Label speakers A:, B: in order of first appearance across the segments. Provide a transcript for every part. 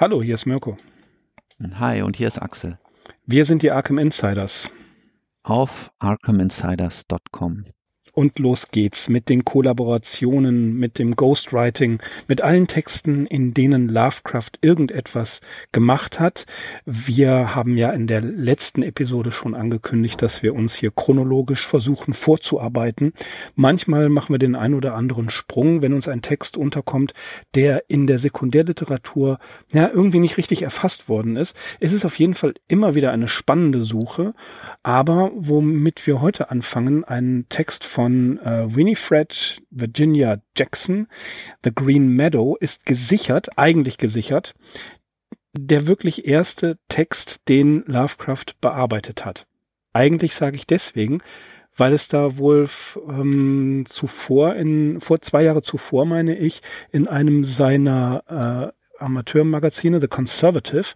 A: Hallo, hier ist Mirko.
B: Hi, und hier ist Axel.
A: Wir sind die Arkham Insiders.
B: Auf arkhaminsiders.com.
A: Und los geht's mit den Kollaborationen, mit dem Ghostwriting, mit allen Texten, in denen Lovecraft irgendetwas gemacht hat. Wir haben ja in der letzten Episode schon angekündigt, dass wir uns hier chronologisch versuchen vorzuarbeiten. Manchmal machen wir den ein oder anderen Sprung, wenn uns ein Text unterkommt, der in der Sekundärliteratur ja irgendwie nicht richtig erfasst worden ist. Es ist auf jeden Fall immer wieder eine spannende Suche, aber womit wir heute anfangen, ein Text von von äh, Winifred Virginia Jackson, The Green Meadow, ist gesichert, eigentlich gesichert, der wirklich erste Text, den Lovecraft bearbeitet hat. Eigentlich sage ich deswegen, weil es da wohl ähm, zuvor, in, vor zwei Jahre zuvor, meine ich, in einem seiner äh, Amateurmagazine, The Conservative,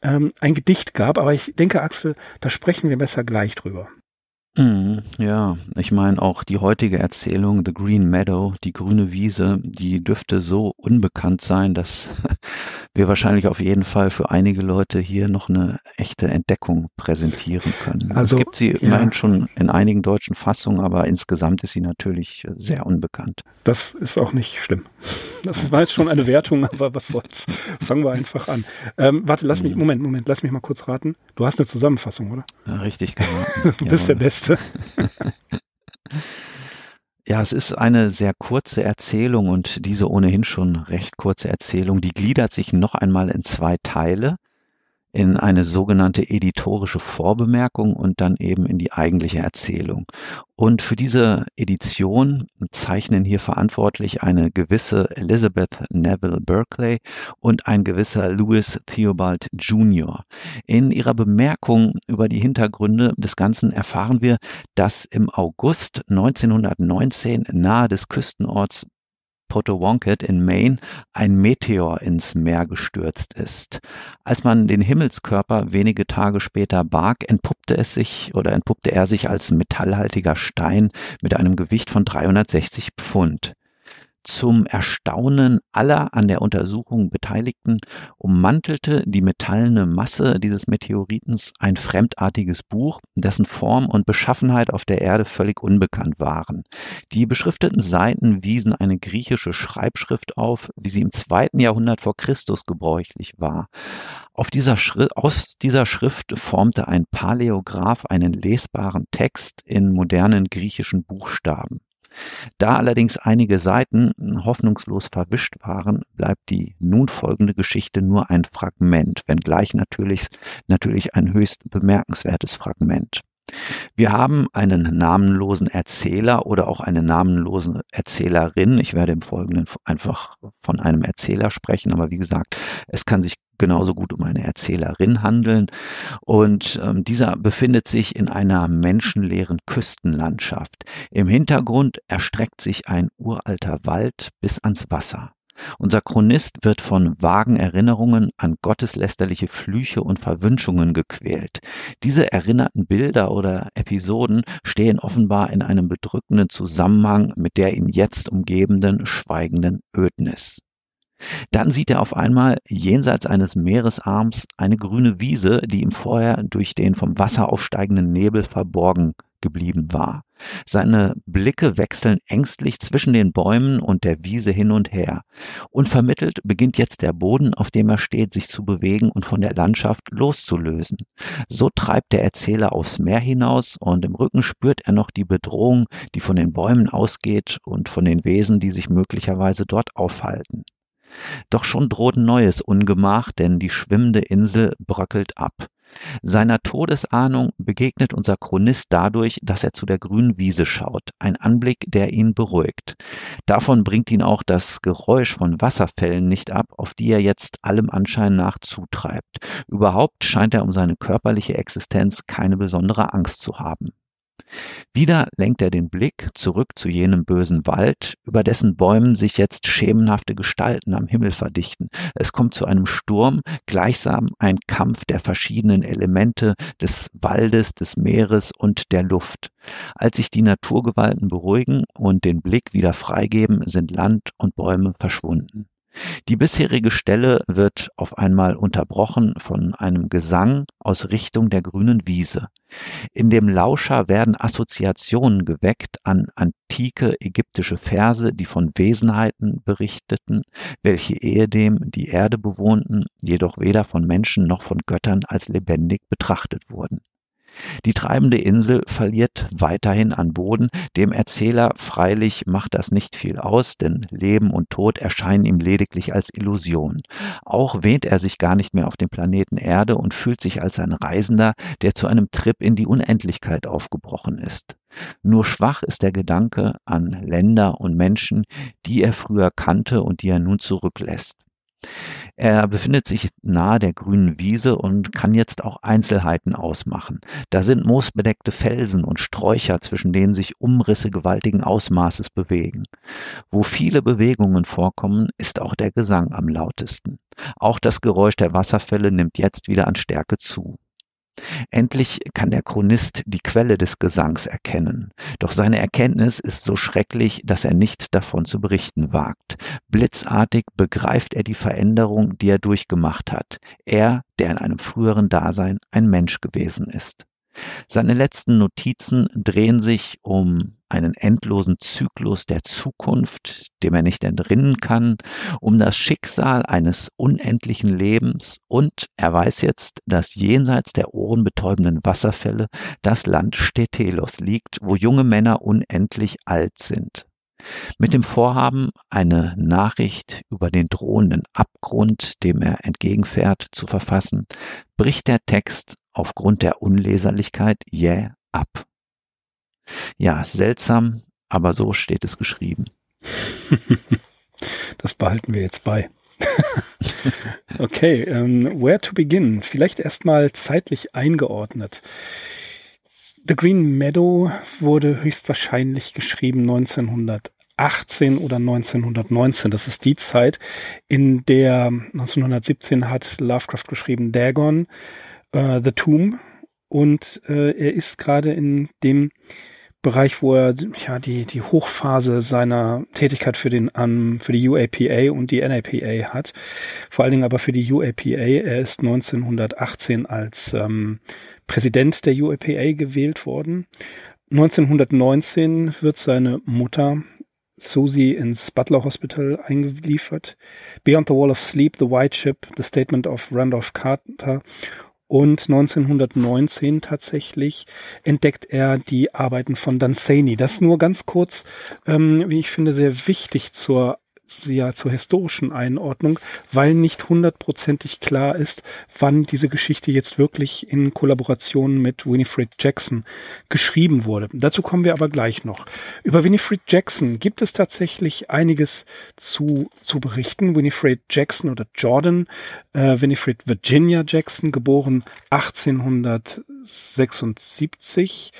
A: ähm, ein Gedicht gab. Aber ich denke, Axel, da sprechen wir besser gleich drüber.
B: Mhm, ja, ich meine auch die heutige Erzählung The Green Meadow, die grüne Wiese, die dürfte so unbekannt sein, dass wir wahrscheinlich auf jeden Fall für einige Leute hier noch eine echte Entdeckung präsentieren können. Also, es gibt sie ja. immerhin schon in einigen deutschen Fassungen, aber insgesamt ist sie natürlich sehr unbekannt.
A: Das ist auch nicht schlimm. Das war jetzt schon eine Wertung, aber was soll's. Fangen wir einfach an. Ähm, warte, lass mich, mhm. Moment, Moment, lass mich mal kurz raten. Du hast eine Zusammenfassung, oder?
B: Ja, richtig, genau.
A: du bist der Beste. Texte.
B: Ja, es ist eine sehr kurze Erzählung und diese ohnehin schon recht kurze Erzählung, die gliedert sich noch einmal in zwei Teile in eine sogenannte editorische Vorbemerkung und dann eben in die eigentliche Erzählung. Und für diese Edition zeichnen hier verantwortlich eine gewisse Elizabeth Neville Berkeley und ein gewisser Louis Theobald Jr. In ihrer Bemerkung über die Hintergründe des Ganzen erfahren wir, dass im August 1919 nahe des Küstenorts Potawatomi in Maine ein Meteor ins Meer gestürzt ist. Als man den Himmelskörper wenige Tage später barg, entpuppte es sich oder entpuppte er sich als metallhaltiger Stein mit einem Gewicht von 360 Pfund. Zum Erstaunen aller an der Untersuchung Beteiligten ummantelte die metallene Masse dieses Meteoritens ein fremdartiges Buch, dessen Form und Beschaffenheit auf der Erde völlig unbekannt waren. Die beschrifteten Seiten wiesen eine griechische Schreibschrift auf, wie sie im zweiten Jahrhundert vor Christus gebräuchlich war. Dieser aus dieser Schrift formte ein Paläograph einen lesbaren Text in modernen griechischen Buchstaben. Da allerdings einige Seiten hoffnungslos verwischt waren, bleibt die nun folgende Geschichte nur ein Fragment, wenngleich natürlich, natürlich ein höchst bemerkenswertes Fragment. Wir haben einen namenlosen Erzähler oder auch eine namenlose Erzählerin. Ich werde im Folgenden einfach von einem Erzähler sprechen, aber wie gesagt, es kann sich genauso gut um eine Erzählerin handeln. Und ähm, dieser befindet sich in einer menschenleeren Küstenlandschaft. Im Hintergrund erstreckt sich ein uralter Wald bis ans Wasser. Unser Chronist wird von vagen Erinnerungen an gotteslästerliche Flüche und Verwünschungen gequält. Diese erinnerten Bilder oder Episoden stehen offenbar in einem bedrückenden Zusammenhang mit der ihn jetzt umgebenden schweigenden Ödnis. Dann sieht er auf einmal jenseits eines Meeresarms eine grüne Wiese, die ihm vorher durch den vom Wasser aufsteigenden Nebel verborgen geblieben war. Seine Blicke wechseln ängstlich zwischen den Bäumen und der Wiese hin und her. Unvermittelt beginnt jetzt der Boden, auf dem er steht, sich zu bewegen und von der Landschaft loszulösen. So treibt der Erzähler aufs Meer hinaus und im Rücken spürt er noch die Bedrohung, die von den Bäumen ausgeht und von den Wesen, die sich möglicherweise dort aufhalten. Doch schon droht neues Ungemach, denn die schwimmende Insel bröckelt ab. Seiner Todesahnung begegnet unser Chronist dadurch, dass er zu der grünen Wiese schaut, ein Anblick, der ihn beruhigt. Davon bringt ihn auch das Geräusch von Wasserfällen nicht ab, auf die er jetzt allem Anschein nach zutreibt. Überhaupt scheint er um seine körperliche Existenz keine besondere Angst zu haben. Wieder lenkt er den Blick zurück zu jenem bösen Wald, über dessen Bäumen sich jetzt schemenhafte Gestalten am Himmel verdichten. Es kommt zu einem Sturm, gleichsam ein Kampf der verschiedenen Elemente des Waldes, des Meeres und der Luft. Als sich die Naturgewalten beruhigen und den Blick wieder freigeben, sind Land und Bäume verschwunden. Die bisherige Stelle wird auf einmal unterbrochen von einem Gesang aus Richtung der grünen Wiese. In dem Lauscher werden Assoziationen geweckt an antike ägyptische Verse, die von Wesenheiten berichteten, welche ehedem die Erde bewohnten, jedoch weder von Menschen noch von Göttern als lebendig betrachtet wurden. Die treibende Insel verliert weiterhin an Boden, dem Erzähler freilich macht das nicht viel aus, denn Leben und Tod erscheinen ihm lediglich als Illusion. Auch wähnt er sich gar nicht mehr auf dem Planeten Erde und fühlt sich als ein Reisender, der zu einem Trip in die Unendlichkeit aufgebrochen ist. Nur schwach ist der Gedanke an Länder und Menschen, die er früher kannte und die er nun zurücklässt. Er befindet sich nahe der grünen Wiese und kann jetzt auch Einzelheiten ausmachen. Da sind moosbedeckte Felsen und Sträucher, zwischen denen sich Umrisse gewaltigen Ausmaßes bewegen. Wo viele Bewegungen vorkommen, ist auch der Gesang am lautesten. Auch das Geräusch der Wasserfälle nimmt jetzt wieder an Stärke zu. Endlich kann der Chronist die Quelle des Gesangs erkennen, doch seine Erkenntnis ist so schrecklich, dass er nicht davon zu berichten wagt. Blitzartig begreift er die Veränderung, die er durchgemacht hat, er, der in einem früheren Dasein ein Mensch gewesen ist. Seine letzten Notizen drehen sich um einen endlosen Zyklus der Zukunft, dem er nicht entrinnen kann, um das Schicksal eines unendlichen Lebens und er weiß jetzt, dass jenseits der ohrenbetäubenden Wasserfälle das Land Stetelos liegt, wo junge Männer unendlich alt sind. Mit dem Vorhaben, eine Nachricht über den drohenden Abgrund, dem er entgegenfährt, zu verfassen, bricht der Text aufgrund der Unleserlichkeit jäh ab. Ja, seltsam, aber so steht es geschrieben.
A: das behalten wir jetzt bei. okay, um, ähm, where to begin? Vielleicht erstmal zeitlich eingeordnet. The Green Meadow wurde höchstwahrscheinlich geschrieben 1918 oder 1919. Das ist die Zeit, in der 1917 hat Lovecraft geschrieben Dagon, uh, The Tomb und uh, er ist gerade in dem Bereich, wo er ja die die Hochphase seiner Tätigkeit für den um, für die UAPA und die NAPA hat. Vor allen Dingen aber für die UAPA. Er ist 1918 als ähm, Präsident der UAPA gewählt worden. 1919 wird seine Mutter Susie ins Butler Hospital eingeliefert. Beyond the Wall of Sleep, The White Ship, The Statement of Randolph Carter und 1919 tatsächlich entdeckt er die Arbeiten von Danzani. Das nur ganz kurz, ähm, wie ich finde, sehr wichtig zur ja zur historischen Einordnung, weil nicht hundertprozentig klar ist, wann diese Geschichte jetzt wirklich in Kollaboration mit Winifred Jackson geschrieben wurde. Dazu kommen wir aber gleich noch. Über Winifred Jackson gibt es tatsächlich einiges zu, zu berichten. Winifred Jackson oder Jordan, äh, Winifred Virginia Jackson, geboren 1876,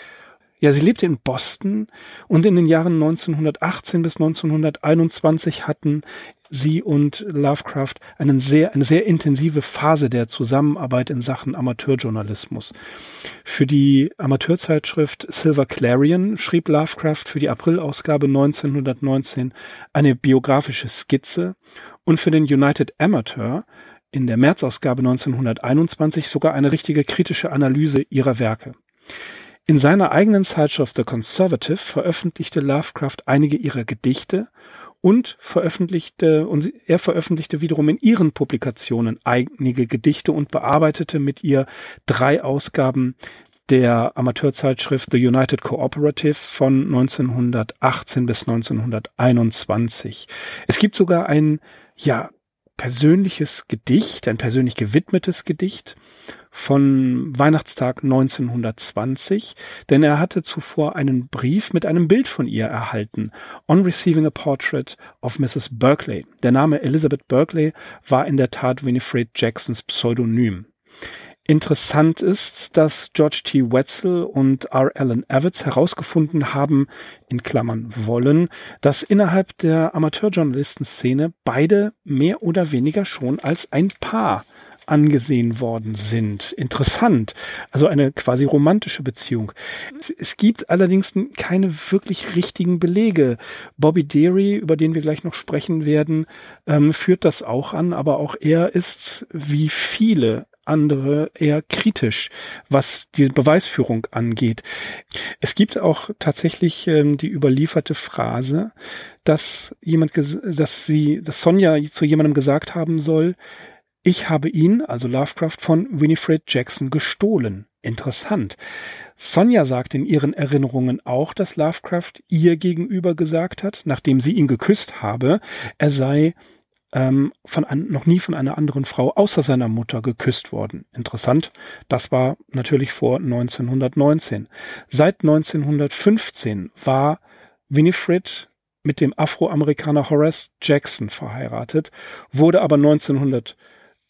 A: ja, sie lebte in Boston und in den Jahren 1918 bis 1921 hatten sie und Lovecraft einen sehr, eine sehr intensive Phase der Zusammenarbeit in Sachen Amateurjournalismus. Für die Amateurzeitschrift Silver Clarion schrieb Lovecraft für die Aprilausgabe 1919 eine biografische Skizze und für den United Amateur in der Märzausgabe 1921 sogar eine richtige kritische Analyse ihrer Werke. In seiner eigenen Zeitschrift The Conservative veröffentlichte Lovecraft einige ihrer Gedichte und veröffentlichte und er veröffentlichte wiederum in ihren Publikationen einige Gedichte und bearbeitete mit ihr drei Ausgaben der Amateurzeitschrift The United Cooperative von 1918 bis 1921. Es gibt sogar ein ja persönliches Gedicht, ein persönlich gewidmetes Gedicht von Weihnachtstag 1920, denn er hatte zuvor einen Brief mit einem Bild von ihr erhalten. On receiving a portrait of Mrs. Berkeley. Der Name Elizabeth Berkeley war in der Tat Winifred Jacksons Pseudonym. Interessant ist, dass George T. Wetzel und R. Allen Evans herausgefunden haben, in Klammern wollen, dass innerhalb der Amateurjournalistenszene beide mehr oder weniger schon als ein Paar angesehen worden sind. Interessant. Also eine quasi romantische Beziehung. Es gibt allerdings keine wirklich richtigen Belege. Bobby Deary, über den wir gleich noch sprechen werden, ähm, führt das auch an, aber auch er ist wie viele andere eher kritisch, was die Beweisführung angeht. Es gibt auch tatsächlich ähm, die überlieferte Phrase, dass jemand, dass sie, dass Sonja zu jemandem gesagt haben soll, ich habe ihn, also Lovecraft, von Winifred Jackson gestohlen. Interessant. Sonja sagt in ihren Erinnerungen auch, dass Lovecraft ihr gegenüber gesagt hat, nachdem sie ihn geküsst habe, er sei ähm, von an, noch nie von einer anderen Frau außer seiner Mutter geküsst worden. Interessant, das war natürlich vor 1919. Seit 1915 war Winifred mit dem Afroamerikaner Horace Jackson verheiratet, wurde aber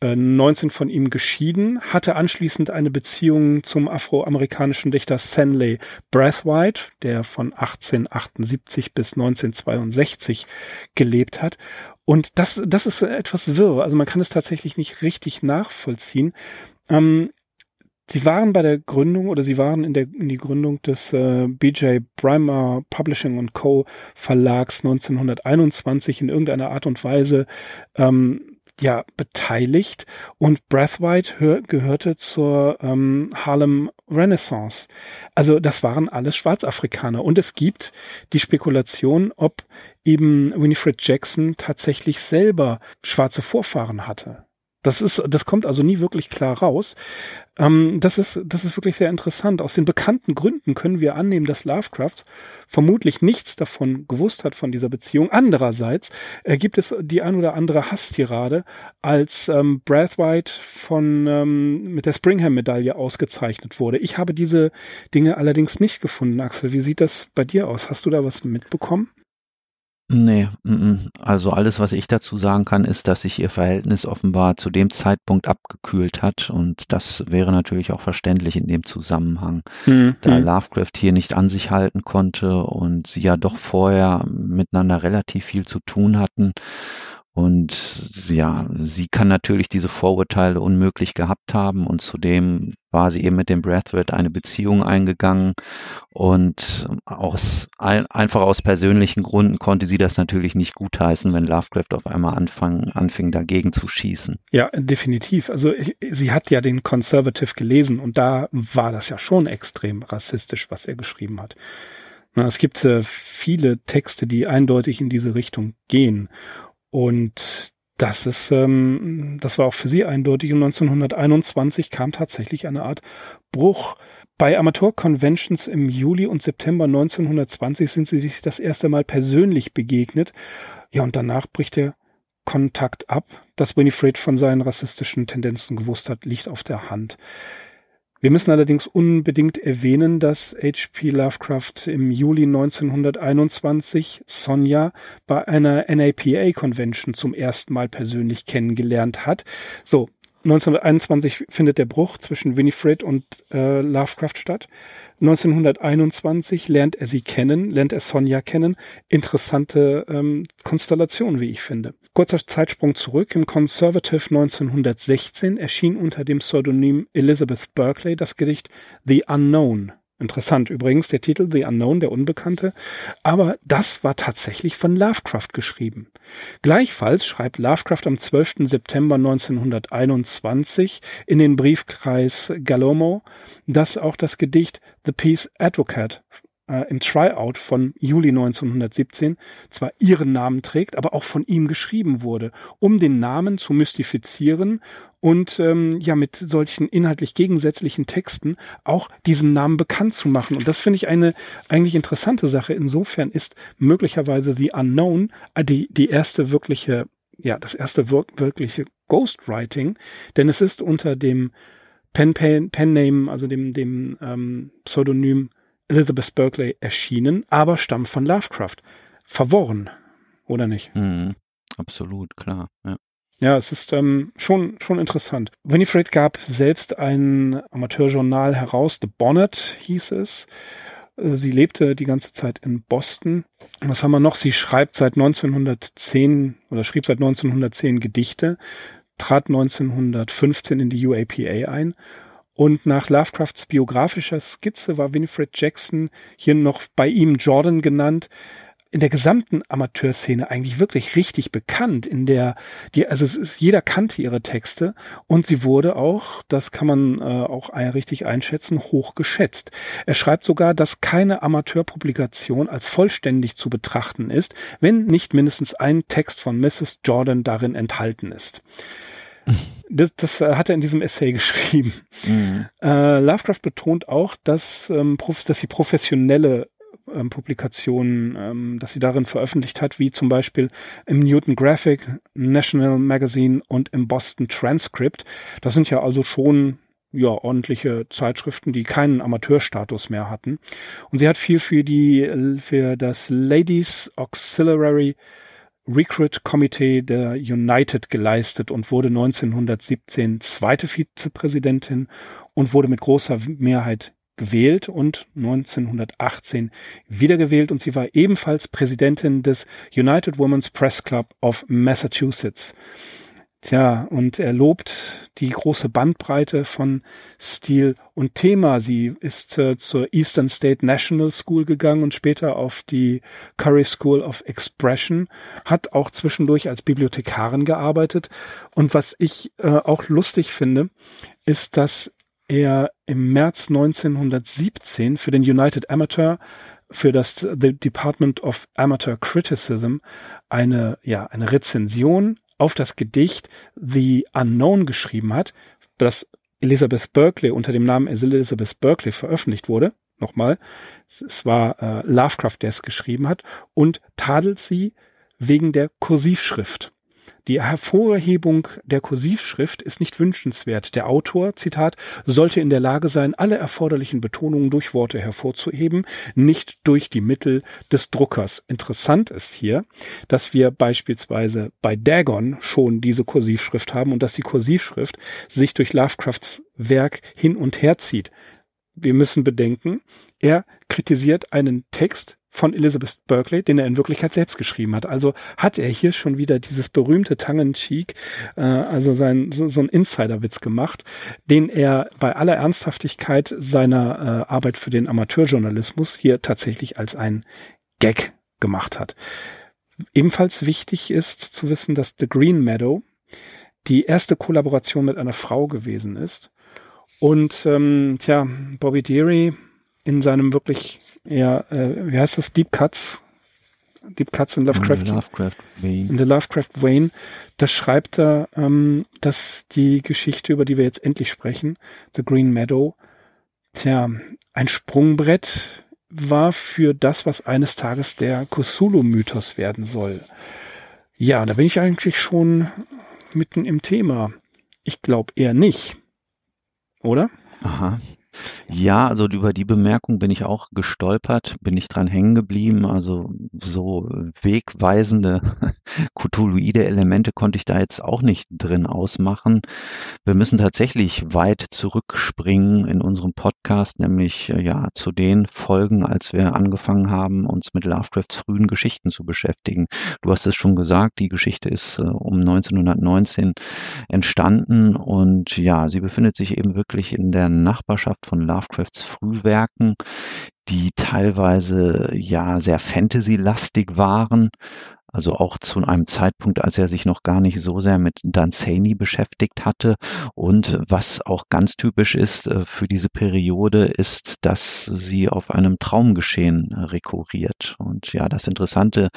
A: 1919 von ihm geschieden, hatte anschließend eine Beziehung zum afroamerikanischen Dichter Stanley Brathwaite, der von 1878 bis 1962 gelebt hat und das, das ist etwas wirr. Also man kann es tatsächlich nicht richtig nachvollziehen. Ähm, sie waren bei der Gründung oder sie waren in der in die Gründung des äh, BJ Brymer Publishing Co. Verlags 1921 in irgendeiner Art und Weise ähm, ja beteiligt und Brathwaite hör, gehörte zur ähm, Harlem Renaissance. Also das waren alles Schwarzafrikaner und es gibt die Spekulation, ob eben Winifred Jackson tatsächlich selber schwarze Vorfahren hatte. Das ist, das kommt also nie wirklich klar raus. Ähm, das ist, das ist wirklich sehr interessant. Aus den bekannten Gründen können wir annehmen, dass Lovecraft vermutlich nichts davon gewusst hat von dieser Beziehung. Andererseits äh, gibt es die ein oder andere Hasstirade, als ähm, Brathwaite von ähm, mit der Springham-Medaille ausgezeichnet wurde. Ich habe diese Dinge allerdings nicht gefunden. Axel, wie sieht das bei dir aus? Hast du da was mitbekommen?
B: Nee, mm, also alles, was ich dazu sagen kann, ist, dass sich ihr Verhältnis offenbar zu dem Zeitpunkt abgekühlt hat und das wäre natürlich auch verständlich in dem Zusammenhang, mhm. da hm. Lovecraft hier nicht an sich halten konnte und sie ja doch vorher miteinander relativ viel zu tun hatten und ja, sie kann natürlich diese Vorurteile unmöglich gehabt haben und zudem war sie eben mit dem Breathwaite eine Beziehung eingegangen und aus einfach aus persönlichen Gründen konnte sie das natürlich nicht gutheißen, wenn Lovecraft auf einmal anfang, anfing dagegen zu schießen.
A: Ja, definitiv. Also sie hat ja den Conservative gelesen und da war das ja schon extrem rassistisch, was er geschrieben hat. Es gibt äh, viele Texte, die eindeutig in diese Richtung gehen. Und das ist, ähm, das war auch für sie eindeutig. Und 1921 kam tatsächlich eine Art Bruch. Bei Amateur-Conventions im Juli und September 1920 sind sie sich das erste Mal persönlich begegnet. Ja, und danach bricht der Kontakt ab. Dass Winifred von seinen rassistischen Tendenzen gewusst hat, liegt auf der Hand. Wir müssen allerdings unbedingt erwähnen, dass H.P. Lovecraft im Juli 1921 Sonja bei einer NAPA Convention zum ersten Mal persönlich kennengelernt hat. So, 1921 findet der Bruch zwischen Winifred und äh, Lovecraft statt. 1921 lernt er sie kennen, lernt er Sonja kennen. Interessante ähm, Konstellation, wie ich finde. Kurzer Zeitsprung zurück. Im Conservative 1916 erschien unter dem Pseudonym Elizabeth Berkeley das Gedicht The Unknown Interessant übrigens der Titel The Unknown, der Unbekannte, aber das war tatsächlich von Lovecraft geschrieben. Gleichfalls schreibt Lovecraft am 12. September 1921 in den Briefkreis Galomo, dass auch das Gedicht The Peace Advocate äh, im Tryout von Juli 1917 zwar ihren Namen trägt, aber auch von ihm geschrieben wurde, um den Namen zu mystifizieren und ähm, ja mit solchen inhaltlich gegensätzlichen Texten auch diesen Namen bekannt zu machen. Und das finde ich eine eigentlich interessante Sache. Insofern ist möglicherweise The Unknown äh, die, die erste wirkliche, ja, das erste wir wirkliche Ghostwriting, denn es ist unter dem Pen, Pen, Pen Name, also dem, dem ähm, Pseudonym Elizabeth Berkeley erschienen, aber stammt von Lovecraft. Verworren, oder nicht?
B: Mhm, absolut, klar. Ja.
A: Ja, es ist ähm, schon, schon interessant. Winifred gab selbst ein Amateurjournal heraus, The Bonnet hieß es. Äh, sie lebte die ganze Zeit in Boston. Was haben wir noch? Sie schreibt seit 1910 oder schrieb seit 1910 Gedichte. trat 1915 in die UAPA ein und nach Lovecrafts biografischer Skizze war Winifred Jackson hier noch bei ihm Jordan genannt, in der gesamten Amateurszene eigentlich wirklich richtig bekannt, in der die also es ist jeder kannte ihre Texte und sie wurde auch, das kann man äh, auch richtig einschätzen, hoch geschätzt. Er schreibt sogar, dass keine Amateurpublikation als vollständig zu betrachten ist, wenn nicht mindestens ein Text von Mrs. Jordan darin enthalten ist. Das, das äh, hat er in diesem Essay geschrieben. Mhm. Äh, Lovecraft betont auch, dass, ähm, dass sie professionelle ähm, Publikationen, ähm, dass sie darin veröffentlicht hat, wie zum Beispiel im Newton Graphic, National Magazine und im Boston Transcript. Das sind ja also schon ja, ordentliche Zeitschriften, die keinen Amateurstatus mehr hatten. Und sie hat viel für die, für das Ladies Auxiliary Recruit Committee der United geleistet und wurde 1917 zweite Vizepräsidentin und wurde mit großer Mehrheit gewählt und 1918 wiedergewählt und sie war ebenfalls Präsidentin des United Women's Press Club of Massachusetts. Tja, und er lobt die große Bandbreite von Stil und Thema. Sie ist äh, zur Eastern State National School gegangen und später auf die Curry School of Expression, hat auch zwischendurch als Bibliothekarin gearbeitet. Und was ich äh, auch lustig finde, ist, dass er im März 1917 für den United Amateur für das The Department of Amateur Criticism eine, ja, eine Rezension auf das Gedicht The Unknown geschrieben hat, das Elizabeth Berkeley unter dem Namen Elizabeth Berkeley veröffentlicht wurde. Nochmal, es war äh, Lovecraft, der es geschrieben hat, und tadelt sie wegen der Kursivschrift. Die Hervorhebung der Kursivschrift ist nicht wünschenswert. Der Autor, Zitat, sollte in der Lage sein, alle erforderlichen Betonungen durch Worte hervorzuheben, nicht durch die Mittel des Druckers. Interessant ist hier, dass wir beispielsweise bei Dagon schon diese Kursivschrift haben und dass die Kursivschrift sich durch Lovecrafts Werk hin und her zieht. Wir müssen bedenken, er kritisiert einen Text, von Elizabeth Berkeley, den er in Wirklichkeit selbst geschrieben hat. Also hat er hier schon wieder dieses berühmte Tongue-in-Cheek, äh, also sein, so, so ein Insider-Witz gemacht, den er bei aller Ernsthaftigkeit seiner äh, Arbeit für den Amateurjournalismus hier tatsächlich als ein Gag gemacht hat. Ebenfalls wichtig ist zu wissen, dass The Green Meadow die erste Kollaboration mit einer Frau gewesen ist. Und ähm, tja, Bobby Deary in seinem wirklich ja, äh, wie heißt das? Deep Cuts. Deep Cuts in Lovecraft. In Lovecraft Wayne. In der Lovecraft Wayne. Da schreibt er, ähm, dass die Geschichte, über die wir jetzt endlich sprechen, The Green Meadow, tja, ein Sprungbrett war für das, was eines Tages der Cthulhu-Mythos werden soll. Ja, da bin ich eigentlich schon mitten im Thema. Ich glaube eher nicht. Oder?
B: Aha. Ja, also über die Bemerkung bin ich auch gestolpert, bin ich dran hängen geblieben. Also so wegweisende Cthulhuide Elemente konnte ich da jetzt auch nicht drin ausmachen. Wir müssen tatsächlich weit zurückspringen in unserem Podcast, nämlich äh, ja zu den Folgen, als wir angefangen haben, uns mit Lovecrafts frühen Geschichten zu beschäftigen. Du hast es schon gesagt, die Geschichte ist äh, um 1919 entstanden und ja, sie befindet sich eben wirklich in der Nachbarschaft von Lovecrafts Frühwerken, die teilweise ja sehr Fantasy-lastig waren. Also auch zu einem Zeitpunkt, als er sich noch gar nicht so sehr mit Dunsany beschäftigt hatte. Und was auch ganz typisch ist äh, für diese Periode, ist, dass sie auf einem Traumgeschehen rekurriert. Und ja, das Interessante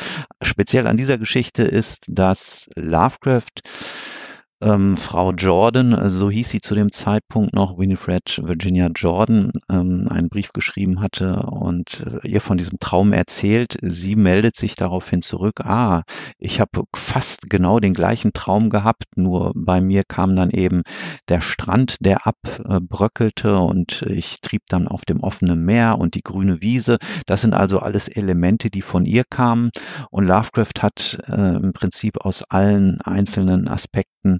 B: speziell an dieser Geschichte ist, dass Lovecraft ähm, Frau Jordan, äh, so hieß sie zu dem Zeitpunkt noch, Winifred Virginia Jordan, ähm, einen Brief geschrieben hatte und äh, ihr von diesem Traum erzählt. Sie meldet sich daraufhin zurück, ah, ich habe fast genau den gleichen Traum gehabt, nur bei mir kam dann eben der Strand, der abbröckelte und ich trieb dann auf dem offenen Meer und die grüne Wiese. Das sind also alles Elemente, die von ihr kamen und Lovecraft hat äh, im Prinzip aus allen einzelnen Aspekten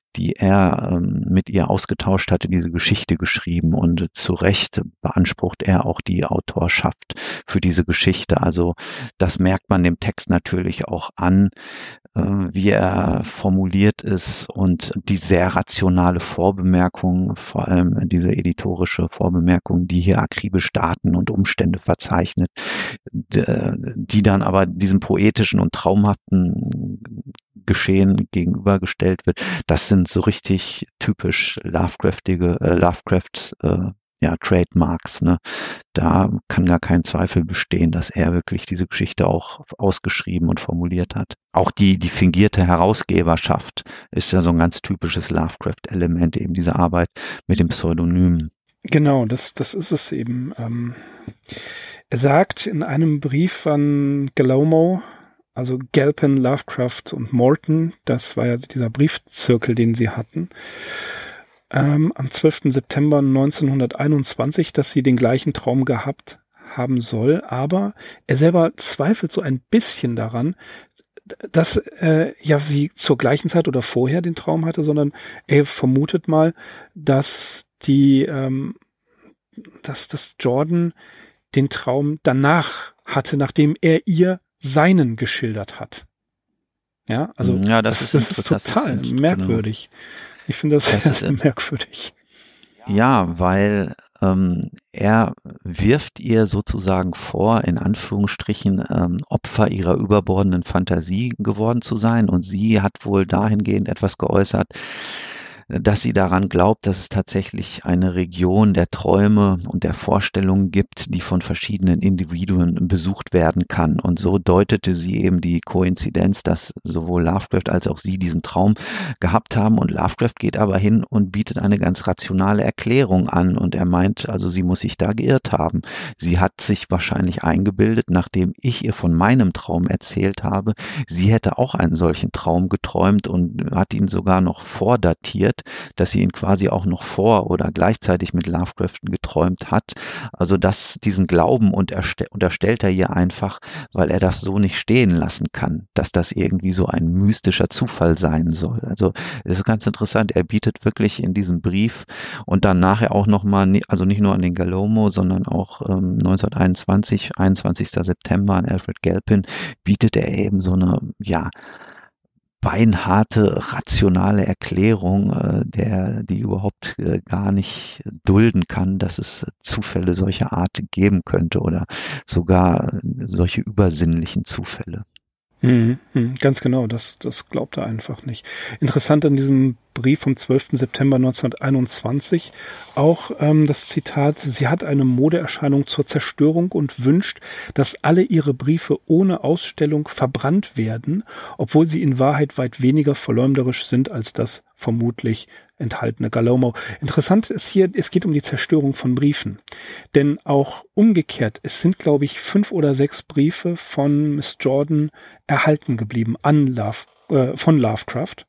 B: die er ähm, mit ihr ausgetauscht hatte, diese Geschichte geschrieben und zu Recht beansprucht er auch die Autorschaft für diese Geschichte. Also das merkt man dem Text natürlich auch an, äh, wie er formuliert ist und die sehr rationale Vorbemerkung, vor allem diese editorische Vorbemerkung, die hier akribisch Daten und Umstände verzeichnet, die dann aber diesem poetischen und traumhaften Geschehen gegenübergestellt wird. Das sind so richtig typisch Lovecraftige, äh, Lovecraft äh, ja, Trademarks. Ne? Da kann gar kein Zweifel bestehen, dass er wirklich diese Geschichte auch ausgeschrieben und formuliert hat. Auch die, die fingierte Herausgeberschaft ist ja so ein ganz typisches Lovecraft-Element, eben diese Arbeit mit dem Pseudonym.
A: Genau, das, das ist es eben. Ähm, er sagt in einem Brief an Galomo, also Galpin, Lovecraft und Morton, das war ja dieser Briefzirkel, den sie hatten, ähm, am 12. September 1921, dass sie den gleichen Traum gehabt haben soll, aber er selber zweifelt so ein bisschen daran, dass äh, ja sie zur gleichen Zeit oder vorher den Traum hatte, sondern er vermutet mal, dass die, ähm, dass das Jordan den Traum danach hatte, nachdem er ihr seinen geschildert hat. Ja, also
B: ja, das, das, ist,
A: das ist total ist, genau. merkwürdig. Genau. Ich finde das, das sehr, sehr merkwürdig.
B: Ja, weil ähm, er wirft ihr sozusagen vor, in Anführungsstrichen ähm, Opfer ihrer überbordenden Fantasie geworden zu sein. Und sie hat wohl dahingehend etwas geäußert, dass sie daran glaubt, dass es tatsächlich eine Region der Träume und der Vorstellungen gibt, die von verschiedenen Individuen besucht werden kann. Und so deutete sie eben die Koinzidenz, dass sowohl Lovecraft als auch sie diesen Traum gehabt haben. Und Lovecraft geht aber hin und bietet eine ganz rationale Erklärung an. Und er meint, also sie muss sich da geirrt haben. Sie hat sich wahrscheinlich eingebildet, nachdem ich ihr von meinem Traum erzählt habe, sie hätte auch einen solchen Traum geträumt und hat ihn sogar noch vordatiert dass sie ihn quasi auch noch vor oder gleichzeitig mit Lovecraft geträumt hat. Also dass diesen Glauben unterstellt er ihr einfach, weil er das so nicht stehen lassen kann, dass das irgendwie so ein mystischer Zufall sein soll. Also es ist ganz interessant. Er bietet wirklich in diesem Brief und dann nachher auch nochmal, also nicht nur an den Galomo, sondern auch ähm, 1921, 21. September an Alfred Galpin, bietet er eben so eine, ja, beinharte, rationale Erklärung, äh, der, die überhaupt äh, gar nicht dulden kann, dass es Zufälle solcher Art geben könnte oder sogar solche übersinnlichen Zufälle.
A: Mhm, mhm, ganz genau, das, das glaubt er einfach nicht. Interessant an diesem Brief vom 12. September 1921 auch ähm, das Zitat, sie hat eine Modeerscheinung zur Zerstörung und wünscht, dass alle ihre Briefe ohne Ausstellung verbrannt werden, obwohl sie in Wahrheit weit weniger verleumderisch sind als das vermutlich enthaltene Galomo. Interessant ist hier, es geht um die Zerstörung von Briefen. Denn auch umgekehrt, es sind, glaube ich, fünf oder sechs Briefe von Miss Jordan erhalten geblieben an Love, äh, von Lovecraft.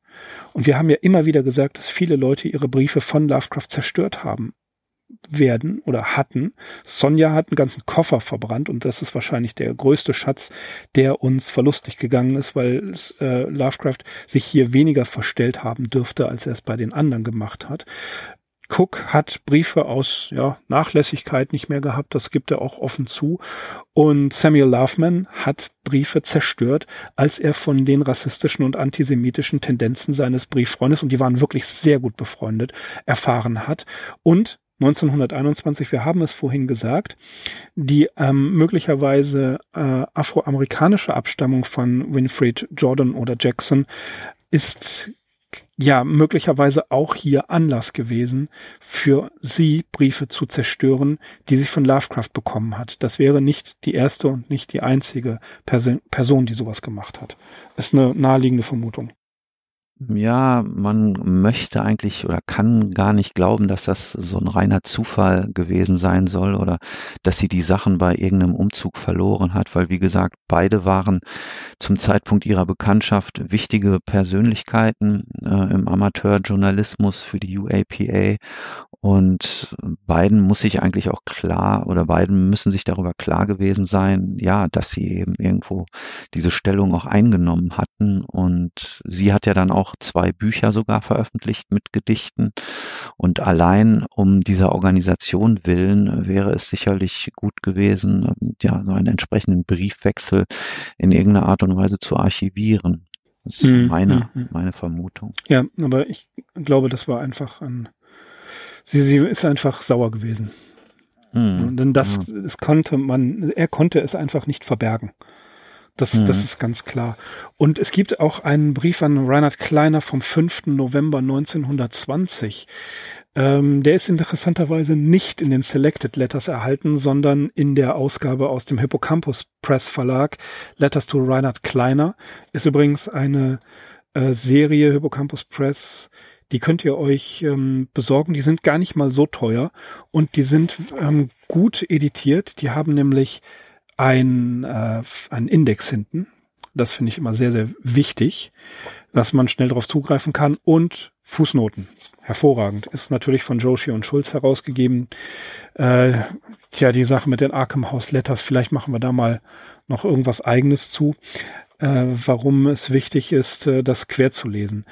A: Und wir haben ja immer wieder gesagt, dass viele Leute ihre Briefe von Lovecraft zerstört haben werden oder hatten. Sonja hat einen ganzen Koffer verbrannt und das ist wahrscheinlich der größte Schatz, der uns verlustig gegangen ist, weil äh, Lovecraft sich hier weniger verstellt haben dürfte, als er es bei den anderen gemacht hat. Cook hat Briefe aus ja, Nachlässigkeit nicht mehr gehabt, das gibt er auch offen zu. Und Samuel Loveman hat Briefe zerstört, als er von den rassistischen und antisemitischen Tendenzen seines Brieffreundes, und die waren wirklich sehr gut befreundet, erfahren hat. Und 1921, wir haben es vorhin gesagt, die ähm, möglicherweise äh, afroamerikanische Abstammung von Winfried Jordan oder Jackson ist ja möglicherweise auch hier Anlass gewesen, für sie Briefe zu zerstören, die sie von Lovecraft bekommen hat. Das wäre nicht die erste und nicht die einzige Person, die sowas gemacht hat. Ist eine naheliegende Vermutung.
B: Ja, man möchte eigentlich oder kann gar nicht glauben, dass das so ein reiner Zufall gewesen sein soll oder dass sie die Sachen bei irgendeinem Umzug verloren hat, weil wie gesagt, beide waren zum Zeitpunkt ihrer Bekanntschaft wichtige Persönlichkeiten äh, im Amateurjournalismus für die UAPA Und beiden muss sich eigentlich auch klar oder beiden müssen sich darüber klar gewesen sein, ja, dass sie eben irgendwo diese Stellung auch eingenommen hatten. Und sie hat ja dann auch zwei Bücher sogar veröffentlicht mit Gedichten. Und allein um dieser Organisation willen wäre es sicherlich gut gewesen, ja, so einen entsprechenden Briefwechsel in irgendeiner Art und Weise zu archivieren. Das ist hm, meine, hm, hm. meine Vermutung.
A: Ja, aber ich glaube, das war einfach ein sie, sie ist einfach sauer gewesen. Mhm. Denn das, ja. es konnte man, er konnte es einfach nicht verbergen. Das, mhm. das ist ganz klar. Und es gibt auch einen Brief an Reinhard Kleiner vom 5. November 1920. Ähm, der ist interessanterweise nicht in den Selected Letters erhalten, sondern in der Ausgabe aus dem Hippocampus Press Verlag. Letters to Reinhard Kleiner ist übrigens eine äh, Serie Hippocampus Press die könnt ihr euch ähm, besorgen. Die sind gar nicht mal so teuer und die sind ähm, gut editiert. Die haben nämlich ein, äh, einen Index hinten. Das finde ich immer sehr, sehr wichtig, dass man schnell darauf zugreifen kann und Fußnoten. Hervorragend. Ist natürlich von Joshi und Schulz herausgegeben. Äh, tja, die Sache mit den Arkham House Letters, vielleicht machen wir da mal noch irgendwas eigenes zu, äh, warum es wichtig ist, äh, das quer zu lesen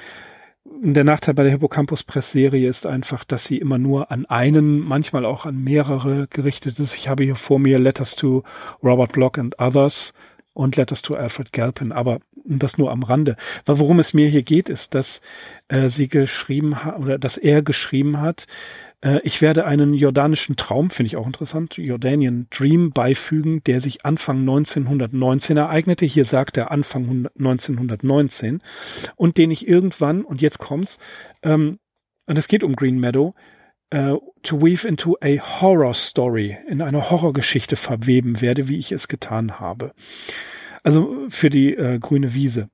A: der Nachteil bei der Hippocampus Press Serie ist einfach, dass sie immer nur an einen, manchmal auch an mehrere gerichtet ist. Ich habe hier vor mir Letters to Robert Block and Others und Letters to Alfred Galpin, aber das nur am Rande. Weil worum es mir hier geht, ist, dass äh, sie geschrieben hat oder dass er geschrieben hat, ich werde einen jordanischen Traum, finde ich auch interessant, Jordanian Dream beifügen, der sich Anfang 1919 ereignete. Hier sagt er Anfang 1919 und den ich irgendwann, und jetzt kommt's, ähm, und es geht um Green Meadow, äh, to weave into a horror story, in eine Horrorgeschichte verweben werde, wie ich es getan habe. Also für die äh, grüne Wiese.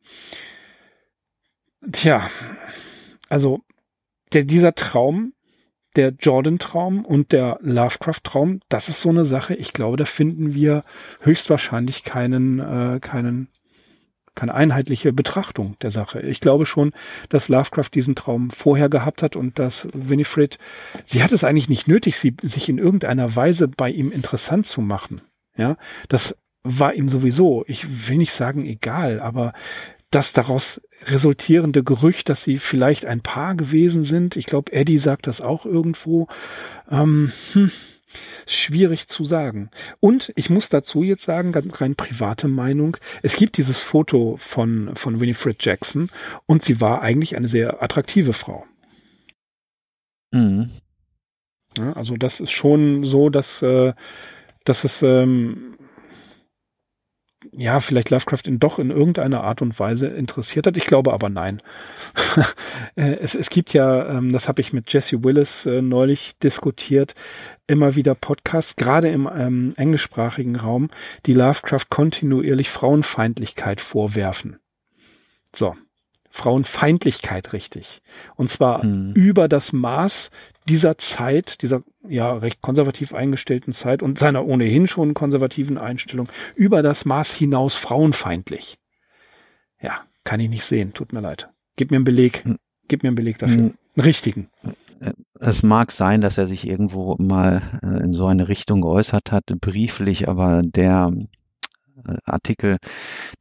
A: Tja, also der, dieser Traum der Jordan-Traum und der Lovecraft-Traum, das ist so eine Sache. Ich glaube, da finden wir höchstwahrscheinlich keinen, äh, keinen, keine einheitliche Betrachtung der Sache. Ich glaube schon, dass Lovecraft diesen Traum vorher gehabt hat und dass Winifred, sie hat es eigentlich nicht nötig, sie, sich in irgendeiner Weise bei ihm interessant zu machen. Ja, das war ihm sowieso, ich will nicht sagen egal, aber das daraus resultierende Gerücht, dass sie vielleicht ein Paar gewesen sind. Ich glaube, Eddie sagt das auch irgendwo. Ähm, hm, schwierig zu sagen. Und ich muss dazu jetzt sagen, ganz rein private Meinung, es gibt dieses Foto von, von Winifred Jackson und sie war eigentlich eine sehr attraktive Frau. Mhm. Ja, also das ist schon so, dass, äh, dass es ähm, ja, vielleicht Lovecraft ihn doch in irgendeiner Art und Weise interessiert hat. Ich glaube aber nein. Äh, es, es gibt ja, ähm, das habe ich mit Jesse Willis äh, neulich diskutiert, immer wieder Podcasts, gerade im ähm, englischsprachigen Raum, die Lovecraft kontinuierlich Frauenfeindlichkeit vorwerfen. So, Frauenfeindlichkeit richtig. Und zwar mhm. über das Maß dieser Zeit, dieser ja recht konservativ eingestellten Zeit und seiner ohnehin schon konservativen Einstellung über das Maß hinaus frauenfeindlich. Ja, kann ich nicht sehen, tut mir leid. Gib mir einen Beleg, hm. gib mir einen Beleg dafür. Hm. Einen richtigen.
B: Es mag sein, dass er sich irgendwo mal äh, in so eine Richtung geäußert hat, brieflich, aber der Artikel,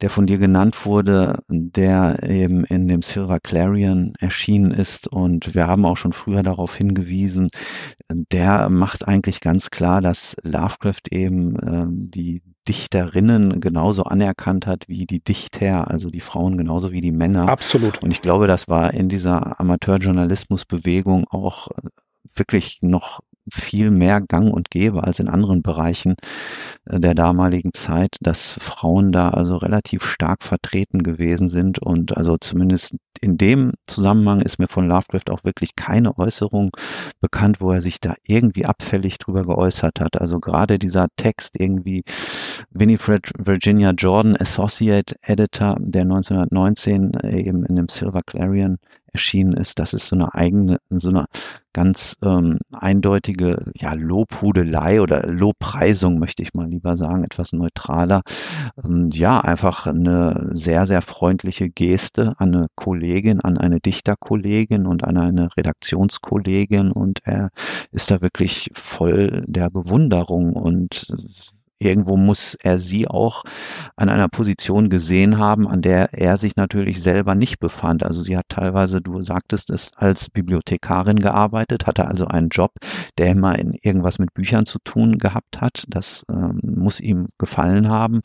B: der von dir genannt wurde, der eben in dem Silver Clarion erschienen ist. Und wir haben auch schon früher darauf hingewiesen, der macht eigentlich ganz klar, dass Lovecraft eben äh, die Dichterinnen genauso anerkannt hat wie die Dichter, also die Frauen genauso wie die Männer.
A: Absolut.
B: Und ich glaube, das war in dieser Amateurjournalismusbewegung auch wirklich noch viel mehr Gang und Gäbe als in anderen Bereichen äh, der damaligen Zeit, dass Frauen da also relativ stark vertreten gewesen sind und also zumindest in dem Zusammenhang ist mir von Lovecraft auch wirklich keine Äußerung bekannt, wo er sich da irgendwie abfällig drüber geäußert hat. Also gerade dieser Text irgendwie Winifred Virginia Jordan, Associate Editor, der 1919 eben in dem Silver Clarion erschienen ist, das ist so eine eigene, so eine ganz ähm, eindeutige ja, Lobhudelei oder Lobpreisung, möchte ich mal lieber sagen, etwas neutraler. Und ja, einfach eine sehr, sehr freundliche Geste an eine Kollegin, an eine Dichterkollegin und an eine Redaktionskollegin und er ist da wirklich voll der Bewunderung und irgendwo muss er sie auch an einer Position gesehen haben, an der er sich natürlich selber nicht befand. Also sie hat teilweise, du sagtest es, als Bibliothekarin gearbeitet, hatte also einen Job, der immer in irgendwas mit Büchern zu tun gehabt hat. Das ähm, muss ihm gefallen haben.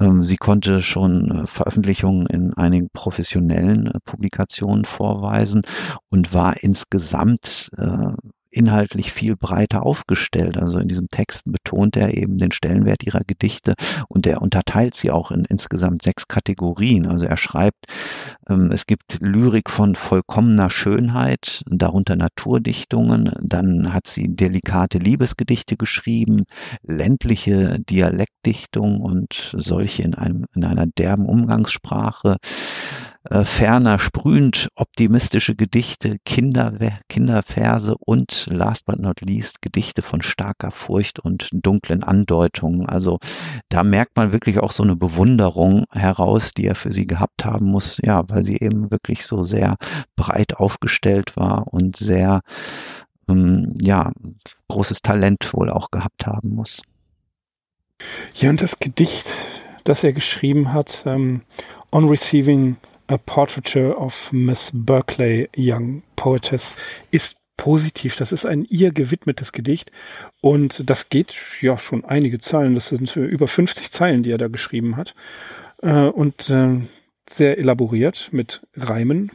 B: Ähm, sie konnte schon äh, Veröffentlichungen in einigen professionellen äh, Publikationen vorweisen und war insgesamt äh, inhaltlich viel breiter aufgestellt. Also in diesem Text betont er eben den Stellenwert ihrer Gedichte und er unterteilt sie auch in insgesamt sechs Kategorien. Also er schreibt, ähm, es gibt Lyrik von vollkommener Schönheit, darunter Naturdichtungen, dann hat sie delikate Liebesgedichte geschrieben, ländliche Dialektdichtung und solche in, einem, in einer derben Umgangssprache äh, ferner sprühend optimistische Gedichte, Kinder, Kinderverse und last but not least Gedichte von starker Furcht und dunklen Andeutungen. Also da merkt man wirklich auch so eine Bewunderung heraus, die er für sie gehabt haben muss, ja, weil sie eben wirklich so sehr breit aufgestellt war und sehr, ähm, ja, großes Talent wohl auch gehabt haben muss.
A: Ja, und das Gedicht, das er geschrieben hat, ähm, On Receiving A Portraiture of Miss Berkeley, Young Poetess, ist positiv. Das ist ein ihr gewidmetes Gedicht und das geht ja schon einige Zeilen. Das sind über 50 Zeilen, die er da geschrieben hat äh, und äh, sehr elaboriert mit Reimen.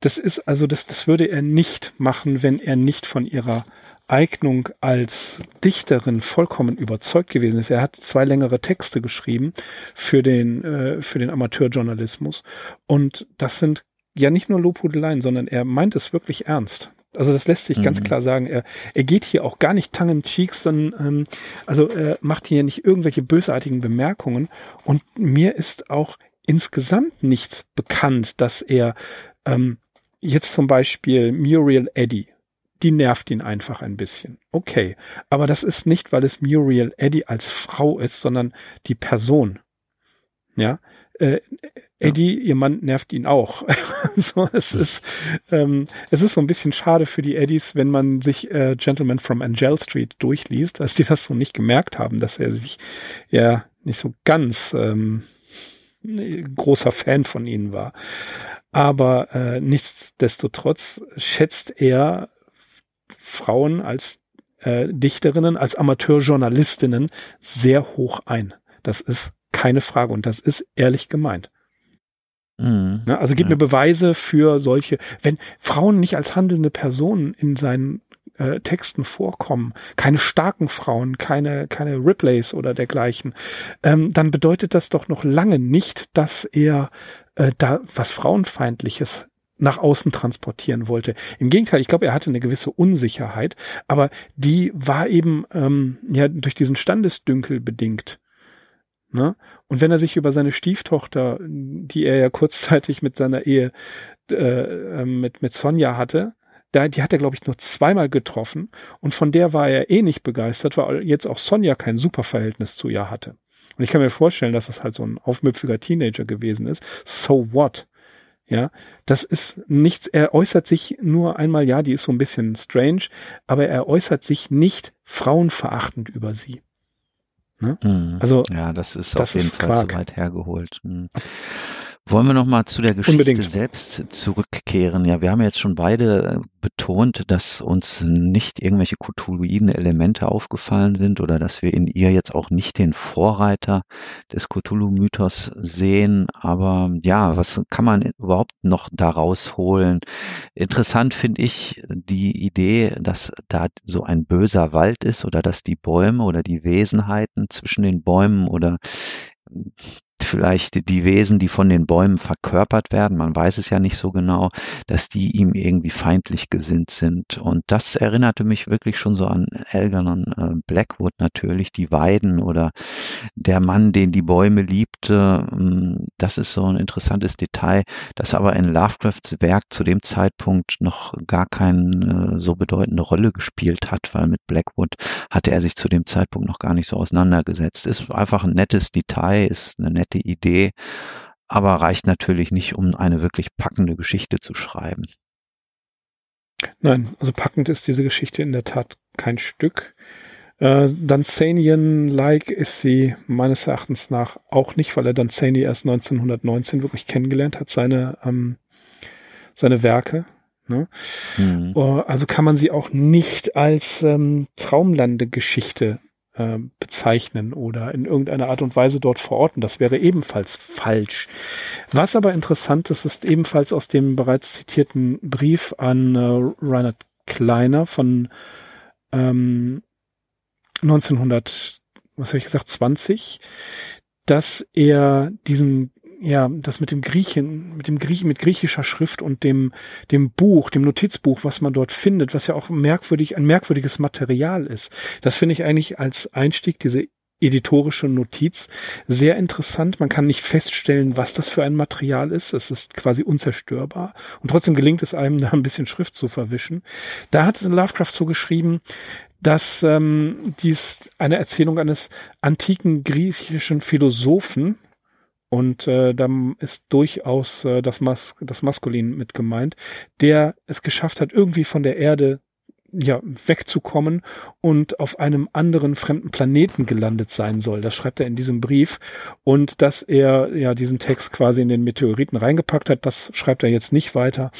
A: Das ist also, das, das würde er nicht machen, wenn er nicht von ihrer Eignung als Dichterin vollkommen überzeugt gewesen ist. Er hat zwei längere Texte geschrieben für den, äh, für den Amateurjournalismus. Und das sind ja nicht nur Lobhudeleien, sondern er meint es wirklich ernst. Also das lässt sich mhm. ganz klar sagen. Er, er geht hier auch gar nicht tongue in cheek, sondern ähm, also er macht hier nicht irgendwelche bösartigen Bemerkungen. Und mir ist auch insgesamt nicht bekannt, dass er ähm, jetzt zum Beispiel Muriel Eddy die nervt ihn einfach ein bisschen. Okay, aber das ist nicht, weil es Muriel Eddy als Frau ist, sondern die Person. Ja, äh, Eddie, ja. ihr Mann nervt ihn auch. so, es ist, ähm, es ist so ein bisschen schade für die Eddies, wenn man sich äh, Gentleman from Angel Street durchliest, dass die das so nicht gemerkt haben, dass er sich ja nicht so ganz ähm, großer Fan von ihnen war. Aber äh, nichtsdestotrotz schätzt er Frauen als äh, Dichterinnen, als Amateurjournalistinnen sehr hoch ein. Das ist keine Frage und das ist ehrlich gemeint. Mhm. Ja, also gib ja. mir Beweise für solche, wenn Frauen nicht als handelnde Personen in seinen äh, Texten vorkommen, keine starken Frauen, keine, keine Ripleys oder dergleichen, ähm, dann bedeutet das doch noch lange nicht, dass er äh, da was Frauenfeindliches nach außen transportieren wollte. Im Gegenteil, ich glaube, er hatte eine gewisse Unsicherheit, aber die war eben ähm, ja durch diesen Standesdünkel bedingt. Ne? Und wenn er sich über seine Stieftochter, die er ja kurzzeitig mit seiner Ehe äh, ähm, mit mit Sonja hatte, da, die hat er, glaube ich, nur zweimal getroffen und von der war er eh nicht begeistert, weil jetzt auch Sonja kein super Verhältnis zu ihr hatte. Und ich kann mir vorstellen, dass das halt so ein aufmüpfiger Teenager gewesen ist. So what? Ja, das ist nichts, er äußert sich nur einmal, ja, die ist so ein bisschen strange, aber er äußert sich nicht frauenverachtend über sie.
B: Ne? Mhm. Also, ja, das ist das auf jeden Fall Quark. zu weit hergeholt. Mhm. Wollen wir noch mal zu der Geschichte Unbedingt. selbst zurückkehren? Ja, wir haben jetzt schon beide äh, betont, dass uns nicht irgendwelche Cthulhuiden Elemente aufgefallen sind oder dass wir in ihr jetzt auch nicht den Vorreiter des Cthulhu-Mythos sehen. Aber ja, was kann man überhaupt noch daraus holen? Interessant finde ich die Idee, dass da so ein böser Wald ist oder dass die Bäume oder die Wesenheiten zwischen den Bäumen oder vielleicht die Wesen, die von den Bäumen verkörpert werden, man weiß es ja nicht so genau, dass die ihm irgendwie feindlich gesinnt sind. Und das erinnerte mich wirklich schon so an Algernon äh, Blackwood natürlich, die Weiden oder der Mann, den die Bäume liebte. Hm, das ist so ein interessantes Detail, das aber in Lovecrafts Werk zu dem Zeitpunkt noch gar keine äh, so bedeutende Rolle gespielt hat, weil mit Blackwood hatte er sich zu dem Zeitpunkt noch gar nicht so auseinandergesetzt. Ist einfach ein nettes Detail, ist eine nette Idee, aber reicht natürlich nicht, um eine wirklich packende Geschichte zu schreiben.
A: Nein, also packend ist diese Geschichte in der Tat kein Stück. Äh, Danzanian-like ist sie meines Erachtens nach auch nicht, weil er Danzani erst 1919 wirklich kennengelernt hat, seine, ähm, seine Werke. Ne? Mhm. Uh, also kann man sie auch nicht als ähm, Traumlandegeschichte äh, bezeichnen oder in irgendeiner Art und Weise dort verorten. Das wäre ebenfalls falsch. Was aber interessant ist, ist ebenfalls aus dem bereits zitierten Brief an äh, Reinhard Kleiner von ähm, 1900, was habe ich gesagt, 20, dass er diesen ja, das mit dem Griechen, mit dem Griechen, mit griechischer Schrift und dem, dem Buch, dem Notizbuch, was man dort findet, was ja auch merkwürdig, ein merkwürdiges Material ist. Das finde ich eigentlich als Einstieg, diese editorische Notiz, sehr interessant. Man kann nicht feststellen, was das für ein Material ist. Es ist quasi unzerstörbar. Und trotzdem gelingt es einem, da ein bisschen Schrift zu verwischen. Da hat Lovecraft so geschrieben, dass ähm, dies eine Erzählung eines antiken griechischen Philosophen, und äh, da ist durchaus äh, das, Mas das Maskulin mit gemeint, der es geschafft hat, irgendwie von der Erde ja, wegzukommen und auf einem anderen fremden Planeten gelandet sein soll. Das schreibt er in diesem Brief. Und dass er ja diesen Text quasi in den Meteoriten reingepackt hat, das schreibt er jetzt nicht weiter.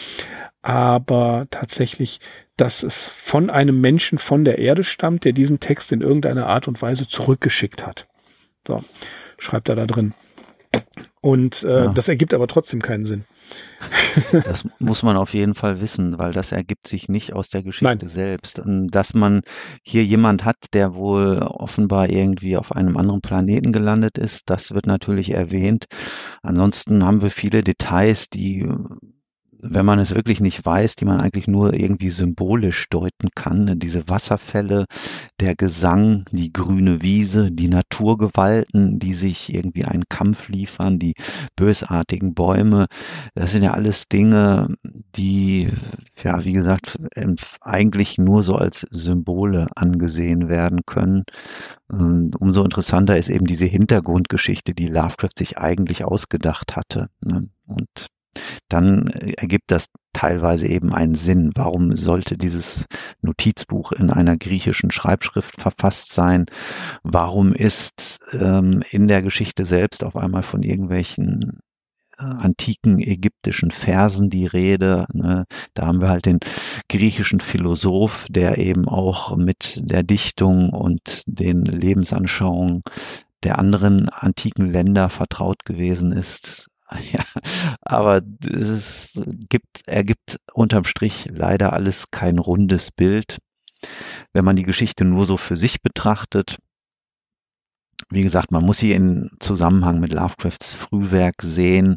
A: Aber tatsächlich, dass es von einem Menschen von der Erde stammt, der diesen Text in irgendeiner Art und Weise zurückgeschickt hat. So, schreibt er da drin. Und äh, ja. das ergibt aber trotzdem keinen Sinn.
B: Das muss man auf jeden Fall wissen, weil das ergibt sich nicht aus der Geschichte Nein. selbst. Und dass man hier jemand hat, der wohl offenbar irgendwie auf einem anderen Planeten gelandet ist, das wird natürlich erwähnt. Ansonsten haben wir viele Details, die wenn man es wirklich nicht weiß, die man eigentlich nur irgendwie symbolisch deuten kann. Diese Wasserfälle, der Gesang, die grüne Wiese, die Naturgewalten, die sich irgendwie einen Kampf liefern, die bösartigen Bäume, das sind ja alles Dinge, die, ja, wie gesagt, eigentlich nur so als Symbole angesehen werden können. Umso interessanter ist eben diese Hintergrundgeschichte, die Lovecraft sich eigentlich ausgedacht hatte. Ne? Und dann äh, ergibt das teilweise eben einen Sinn. Warum sollte dieses Notizbuch in einer griechischen Schreibschrift verfasst sein? Warum ist ähm, in der Geschichte selbst auf einmal von irgendwelchen äh, antiken ägyptischen Versen die Rede. Ne? Da haben wir halt den griechischen Philosoph, der eben auch mit der Dichtung und den Lebensanschauungen der anderen antiken Länder vertraut gewesen ist. Ja, aber es gibt, ergibt unterm Strich leider alles kein rundes Bild. Wenn man die Geschichte nur so für sich betrachtet, wie gesagt, man muss sie in Zusammenhang mit Lovecrafts Frühwerk sehen.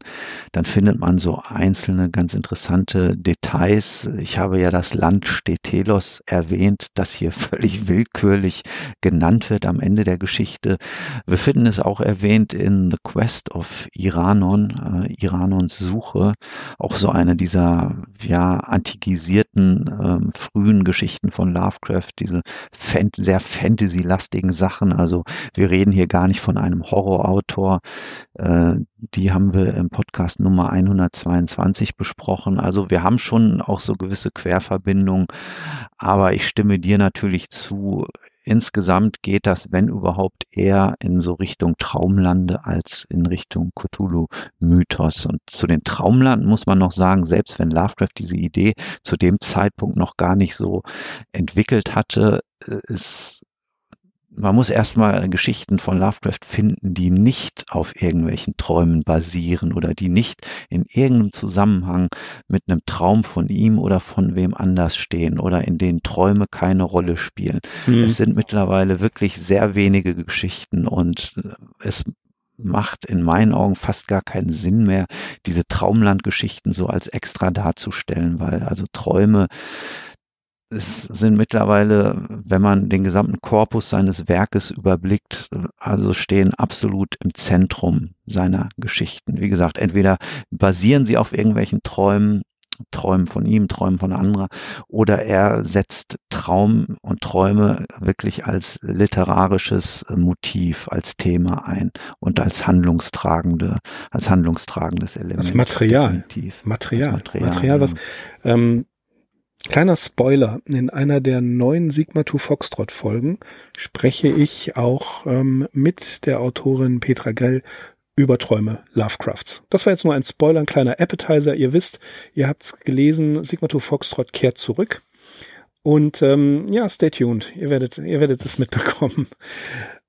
B: Dann findet man so einzelne ganz interessante Details. Ich habe ja das Land Stetelos erwähnt, das hier völlig willkürlich genannt wird am Ende der Geschichte. Wir finden es auch erwähnt in The Quest of Iranon, äh, Iranons Suche. Auch so eine dieser ja antikisierten äh, frühen Geschichten von Lovecraft, diese fan sehr fantasy-lastigen Sachen. Also wir reden hier gar nicht von einem Horrorautor. Äh, die haben wir im Podcast Nummer 122 besprochen. Also wir haben schon auch so gewisse Querverbindungen. Aber ich stimme dir natürlich zu. Insgesamt geht das, wenn überhaupt, eher in so Richtung Traumlande als in Richtung Cthulhu-Mythos. Und zu den Traumlanden muss man noch sagen, selbst wenn Lovecraft diese Idee zu dem Zeitpunkt noch gar nicht so entwickelt hatte, äh, ist man muss erstmal Geschichten von Lovecraft finden, die nicht auf irgendwelchen Träumen basieren oder die nicht in irgendeinem Zusammenhang mit einem Traum von ihm oder von wem anders stehen oder in denen Träume keine Rolle spielen. Mhm. Es sind mittlerweile wirklich sehr wenige Geschichten und es macht in meinen Augen fast gar keinen Sinn mehr, diese Traumlandgeschichten so als extra darzustellen, weil also Träume es sind mittlerweile, wenn man den gesamten Korpus seines Werkes überblickt, also stehen absolut im Zentrum seiner Geschichten. Wie gesagt, entweder basieren sie auf irgendwelchen Träumen, Träumen von ihm, Träumen von anderer, oder er setzt Traum und Träume wirklich als literarisches Motiv, als Thema ein und als handlungstragende, als handlungstragendes Element.
A: Als Material. Material. Als Material. Material, was ähm, Kleiner Spoiler, in einer der neuen Sigma 2 Foxtrot Folgen spreche ich auch ähm, mit der Autorin Petra Grell über Träume Lovecrafts. Das war jetzt nur ein Spoiler, ein kleiner Appetizer. Ihr wisst, ihr habt's gelesen, Sigma 2 Foxtrot kehrt zurück. Und ähm, ja, stay tuned. Ihr werdet, ihr werdet es mitbekommen.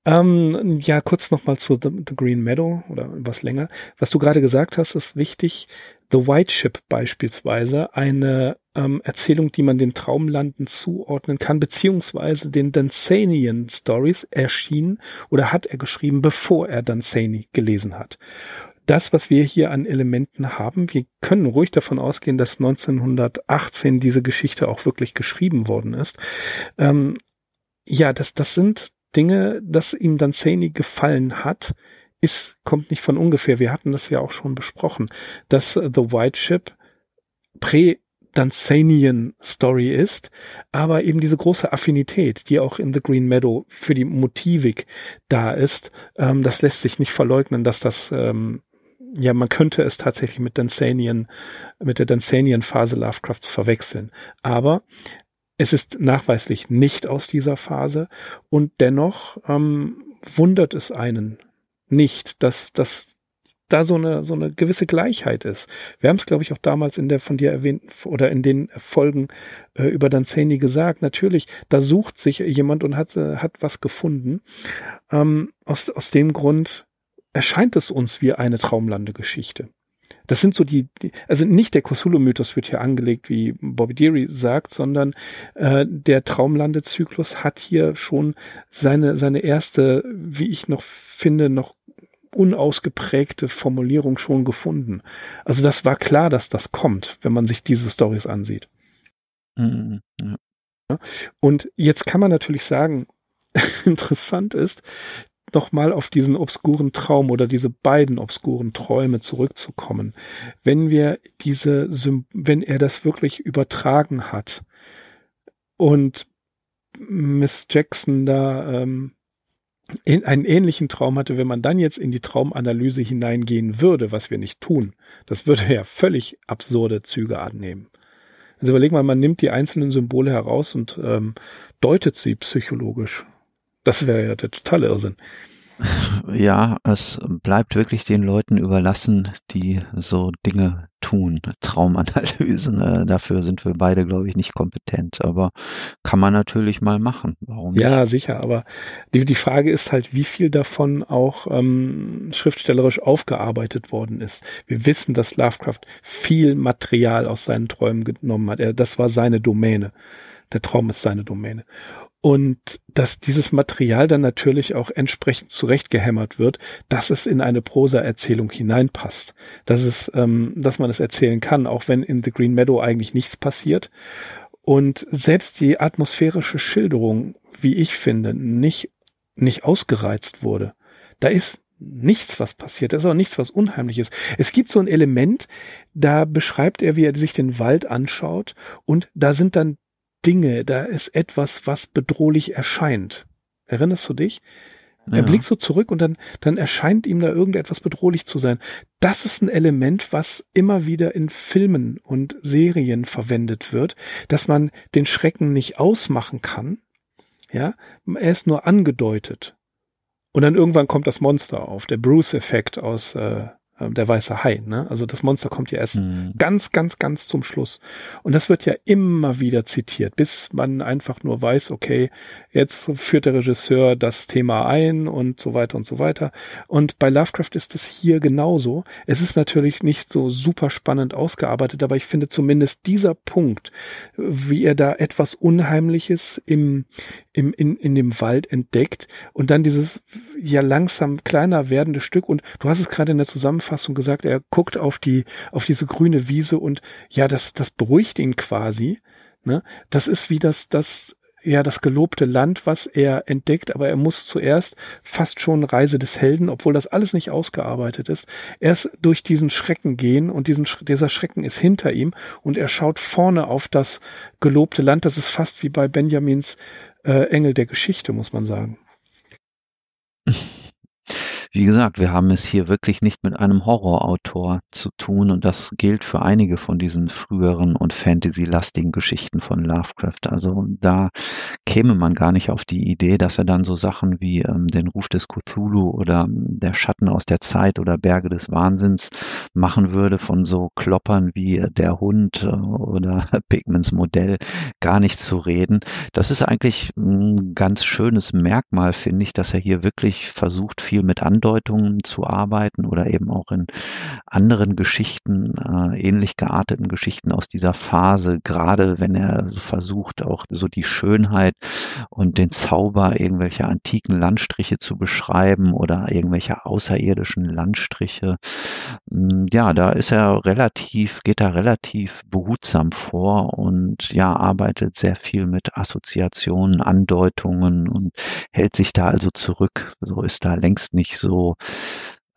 A: Ähm, ja, kurz nochmal zu The, The Green Meadow oder was länger. Was du gerade gesagt hast, ist wichtig. The White Ship beispielsweise, eine ähm, Erzählung, die man den Traumlanden zuordnen kann, beziehungsweise den Dunsanian Stories erschien oder hat er geschrieben, bevor er Dunsany gelesen hat. Das, was wir hier an Elementen haben, wir können ruhig davon ausgehen, dass 1918 diese Geschichte auch wirklich geschrieben worden ist. Ähm, ja, das, das sind Dinge, dass ihm Dunsany gefallen hat, ist, kommt nicht von ungefähr. Wir hatten das ja auch schon besprochen, dass The White Ship prä Dunsanian Story ist, aber eben diese große Affinität, die auch in The Green Meadow für die Motivik da ist, ähm, das lässt sich nicht verleugnen, dass das ähm, ja, man könnte es tatsächlich mit Dunsanian, mit der Dunsanian Phase Lovecrafts verwechseln. Aber es ist nachweislich nicht aus dieser Phase und dennoch ähm, wundert es einen nicht, dass, dass da so eine, so eine gewisse Gleichheit ist. Wir haben es, glaube ich, auch damals in der von dir erwähnten oder in den Folgen äh, über Danzani gesagt. Natürlich, da sucht sich jemand und hat, äh, hat was gefunden. Ähm, aus, aus dem Grund erscheint es uns wie eine Traumlandegeschichte. Das sind so die, die also nicht der Cthulhu-Mythos wird hier angelegt, wie Bobby Deary sagt, sondern äh, der Traumlandezyklus hat hier schon seine, seine erste, wie ich noch finde, noch unausgeprägte Formulierung schon gefunden. Also das war klar, dass das kommt, wenn man sich diese Stories ansieht. Mhm, ja. Und jetzt kann man natürlich sagen, interessant ist, nochmal auf diesen obskuren Traum oder diese beiden obskuren Träume zurückzukommen. Wenn wir diese, wenn er das wirklich übertragen hat und Miss Jackson da ähm, in einen ähnlichen Traum hatte, wenn man dann jetzt in die Traumanalyse hineingehen würde, was wir nicht tun, das würde ja völlig absurde Züge annehmen. Also überleg mal, man nimmt die einzelnen Symbole heraus und ähm, deutet sie psychologisch. Das wäre ja der totale Irrsinn.
B: Ja, es bleibt wirklich den Leuten überlassen, die so Dinge tun. Traumanalysen, äh, dafür sind wir beide, glaube ich, nicht kompetent. Aber kann man natürlich mal machen.
A: Warum nicht? Ja, sicher. Aber die, die Frage ist halt, wie viel davon auch ähm, schriftstellerisch aufgearbeitet worden ist. Wir wissen, dass Lovecraft viel Material aus seinen Träumen genommen hat. Er, das war seine Domäne. Der Traum ist seine Domäne und dass dieses Material dann natürlich auch entsprechend zurechtgehämmert wird, dass es in eine Prosa-Erzählung hineinpasst, dass es, ähm, dass man es erzählen kann, auch wenn in The Green Meadow eigentlich nichts passiert. Und selbst die atmosphärische Schilderung, wie ich finde, nicht nicht ausgereizt wurde. Da ist nichts, was passiert. Da ist auch nichts, was unheimlich ist. Es gibt so ein Element, da beschreibt er, wie er sich den Wald anschaut und da sind dann Dinge, da ist etwas, was bedrohlich erscheint. Erinnerst du dich? Ja. Er blickt so zurück und dann, dann erscheint ihm da irgendetwas bedrohlich zu sein. Das ist ein Element, was immer wieder in Filmen und Serien verwendet wird, dass man den Schrecken nicht ausmachen kann. Ja, er ist nur angedeutet. Und dann irgendwann kommt das Monster auf, der Bruce-Effekt aus, äh, äh, der weiße Hai. Ne? Also das Monster kommt ja erst mhm. ganz, ganz, ganz zum Schluss. Und das wird ja immer wieder zitiert, bis man einfach nur weiß, okay, jetzt führt der Regisseur das Thema ein und so weiter und so weiter. Und bei Lovecraft ist es hier genauso. Es ist natürlich nicht so super spannend ausgearbeitet, aber ich finde zumindest dieser Punkt, wie er da etwas Unheimliches im, im, in, in dem Wald entdeckt und dann dieses ja langsam kleiner werdende Stück und du hast es gerade in der Zusammenfassung gesagt, er guckt auf die, auf diese grüne Wiese und ja, das, das beruhigt ihn quasi. Ne? Das ist wie das, das, ja, das gelobte Land, was er entdeckt, aber er muss zuerst fast schon Reise des Helden, obwohl das alles nicht ausgearbeitet ist, erst durch diesen Schrecken gehen und diesen, dieser Schrecken ist hinter ihm und er schaut vorne auf das gelobte Land. Das ist fast wie bei Benjamins äh, Engel der Geschichte, muss man sagen.
B: Wie gesagt, wir haben es hier wirklich nicht mit einem Horrorautor zu tun und das gilt für einige von diesen früheren und fantasy-lastigen Geschichten von Lovecraft. Also da käme man gar nicht auf die Idee, dass er dann so Sachen wie ähm, den Ruf des Cthulhu oder ähm, der Schatten aus der Zeit oder Berge des Wahnsinns machen würde von so Kloppern wie der Hund äh, oder Pigments Modell gar nicht zu reden. Das ist eigentlich ein ganz schönes Merkmal, finde ich, dass er hier wirklich versucht, viel mit anderen Andeutungen zu arbeiten oder eben auch in anderen Geschichten, äh, ähnlich gearteten Geschichten aus dieser Phase, gerade wenn er versucht, auch so die Schönheit und den Zauber irgendwelcher antiken Landstriche zu beschreiben oder irgendwelche außerirdischen Landstriche. Hm, ja, da ist er relativ, geht er relativ behutsam vor und ja, arbeitet sehr viel mit Assoziationen, Andeutungen und hält sich da also zurück. So ist da längst nicht so so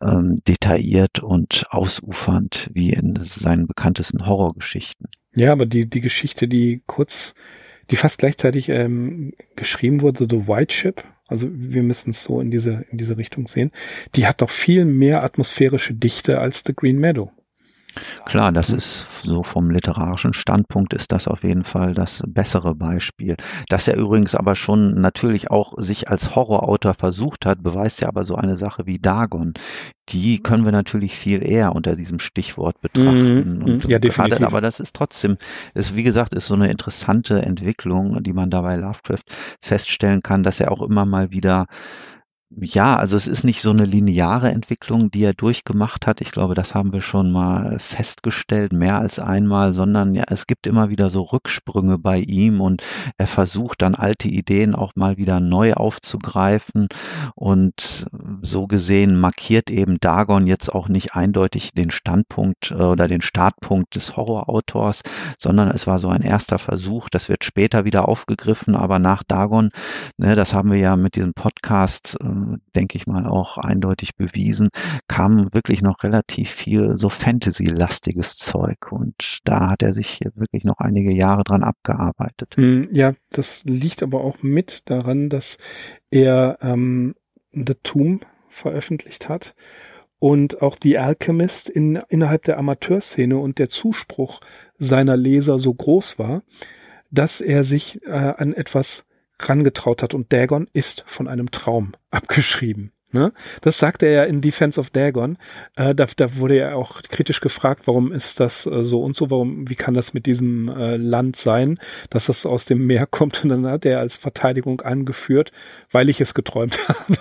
B: ähm, detailliert und ausufernd wie in seinen bekanntesten Horrorgeschichten.
A: Ja, aber die, die Geschichte, die kurz, die fast gleichzeitig ähm, geschrieben wurde, The White Ship, also wir müssen es so in diese, in diese Richtung sehen, die hat doch viel mehr atmosphärische Dichte als The Green Meadow.
B: Klar, das ist so vom literarischen Standpunkt ist das auf jeden Fall das bessere Beispiel. Dass er übrigens aber schon natürlich auch sich als Horrorautor versucht hat, beweist ja aber so eine Sache wie Dagon. Die können wir natürlich viel eher unter diesem Stichwort betrachten. Mhm, und ja, definitiv. Gerade, aber das ist trotzdem, ist, wie gesagt, ist so eine interessante Entwicklung, die man dabei Lovecraft feststellen kann, dass er auch immer mal wieder ja, also es ist nicht so eine lineare Entwicklung, die er durchgemacht hat. Ich glaube, das haben wir schon mal festgestellt, mehr als einmal, sondern ja, es gibt immer wieder so Rücksprünge bei ihm und er versucht dann alte Ideen auch mal wieder neu aufzugreifen und so gesehen markiert eben Dagon jetzt auch nicht eindeutig den Standpunkt äh, oder den Startpunkt des Horrorautors, sondern es war so ein erster Versuch. Das wird später wieder aufgegriffen, aber nach Dagon, ne, das haben wir ja mit diesem Podcast äh, denke ich mal, auch eindeutig bewiesen, kam wirklich noch relativ viel so Fantasy-lastiges Zeug. Und da hat er sich wirklich noch einige Jahre dran abgearbeitet.
A: Hm, ja, das liegt aber auch mit daran, dass er ähm, The Tomb veröffentlicht hat und auch The Alchemist in, innerhalb der Amateurszene und der Zuspruch seiner Leser so groß war, dass er sich äh, an etwas rangetraut hat und Dagon ist von einem Traum abgeschrieben. Ne? Das sagte er ja in Defense of Dagon. Äh, da, da wurde er auch kritisch gefragt, warum ist das äh, so und so, warum, wie kann das mit diesem äh, Land sein, dass das aus dem Meer kommt? Und dann hat er als Verteidigung angeführt, weil ich es geträumt habe.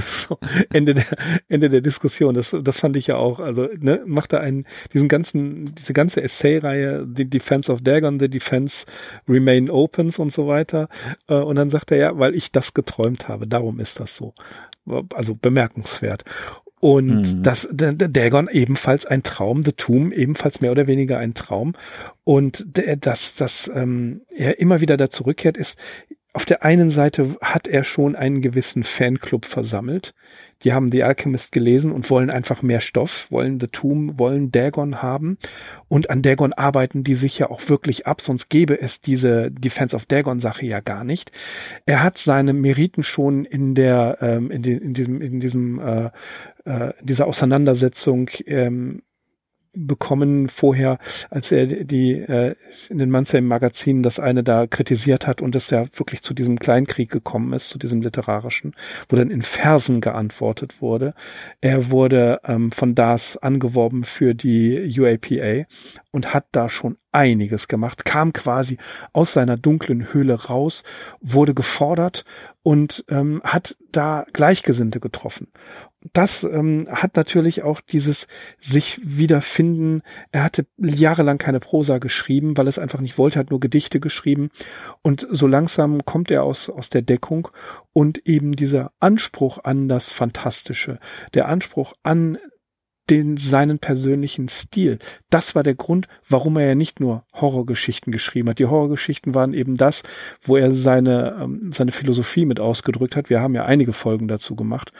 A: so, Ende der, Ende der Diskussion. Das, das fand ich ja auch, also, ne, macht er einen, diesen ganzen, diese ganze Essay-Reihe, die Defense of Dagon, The Defense Remain Opens und so weiter. Äh, und dann sagt er ja, weil ich das geträumt habe, darum ist das so also bemerkenswert. Und mhm. das, der, der Dagon ebenfalls ein Traum, The Tomb ebenfalls mehr oder weniger ein Traum. Und der, dass, dass ähm, er immer wieder da zurückkehrt, ist, auf der einen Seite hat er schon einen gewissen Fanclub versammelt, die haben The Alchemist gelesen und wollen einfach mehr Stoff, wollen The Tomb, wollen Dagon haben. Und an Dagon arbeiten die sich ja auch wirklich ab, sonst gäbe es diese Defense of Dagon Sache ja gar nicht. Er hat seine Meriten schon in der, ähm, in, den, in diesem, in diesem, äh, äh, dieser Auseinandersetzung ähm, bekommen vorher, als er die äh, in den Mansheim-Magazinen das eine da kritisiert hat und es ja wirklich zu diesem Kleinkrieg gekommen ist, zu diesem literarischen, wo dann in Versen geantwortet wurde. Er wurde ähm, von DAS angeworben für die UAPA und hat da schon einiges gemacht, kam quasi aus seiner dunklen Höhle raus, wurde gefordert und ähm, hat da Gleichgesinnte getroffen das ähm, hat natürlich auch dieses sich wiederfinden. Er hatte jahrelang keine Prosa geschrieben, weil es einfach nicht wollte, hat nur Gedichte geschrieben. Und so langsam kommt er aus, aus der Deckung und eben dieser Anspruch an das Fantastische, der Anspruch an den seinen persönlichen Stil. Das war der Grund, warum er ja nicht nur Horrorgeschichten geschrieben hat. Die Horrorgeschichten waren eben das, wo er seine ähm, seine Philosophie mit ausgedrückt hat. Wir haben ja einige Folgen dazu gemacht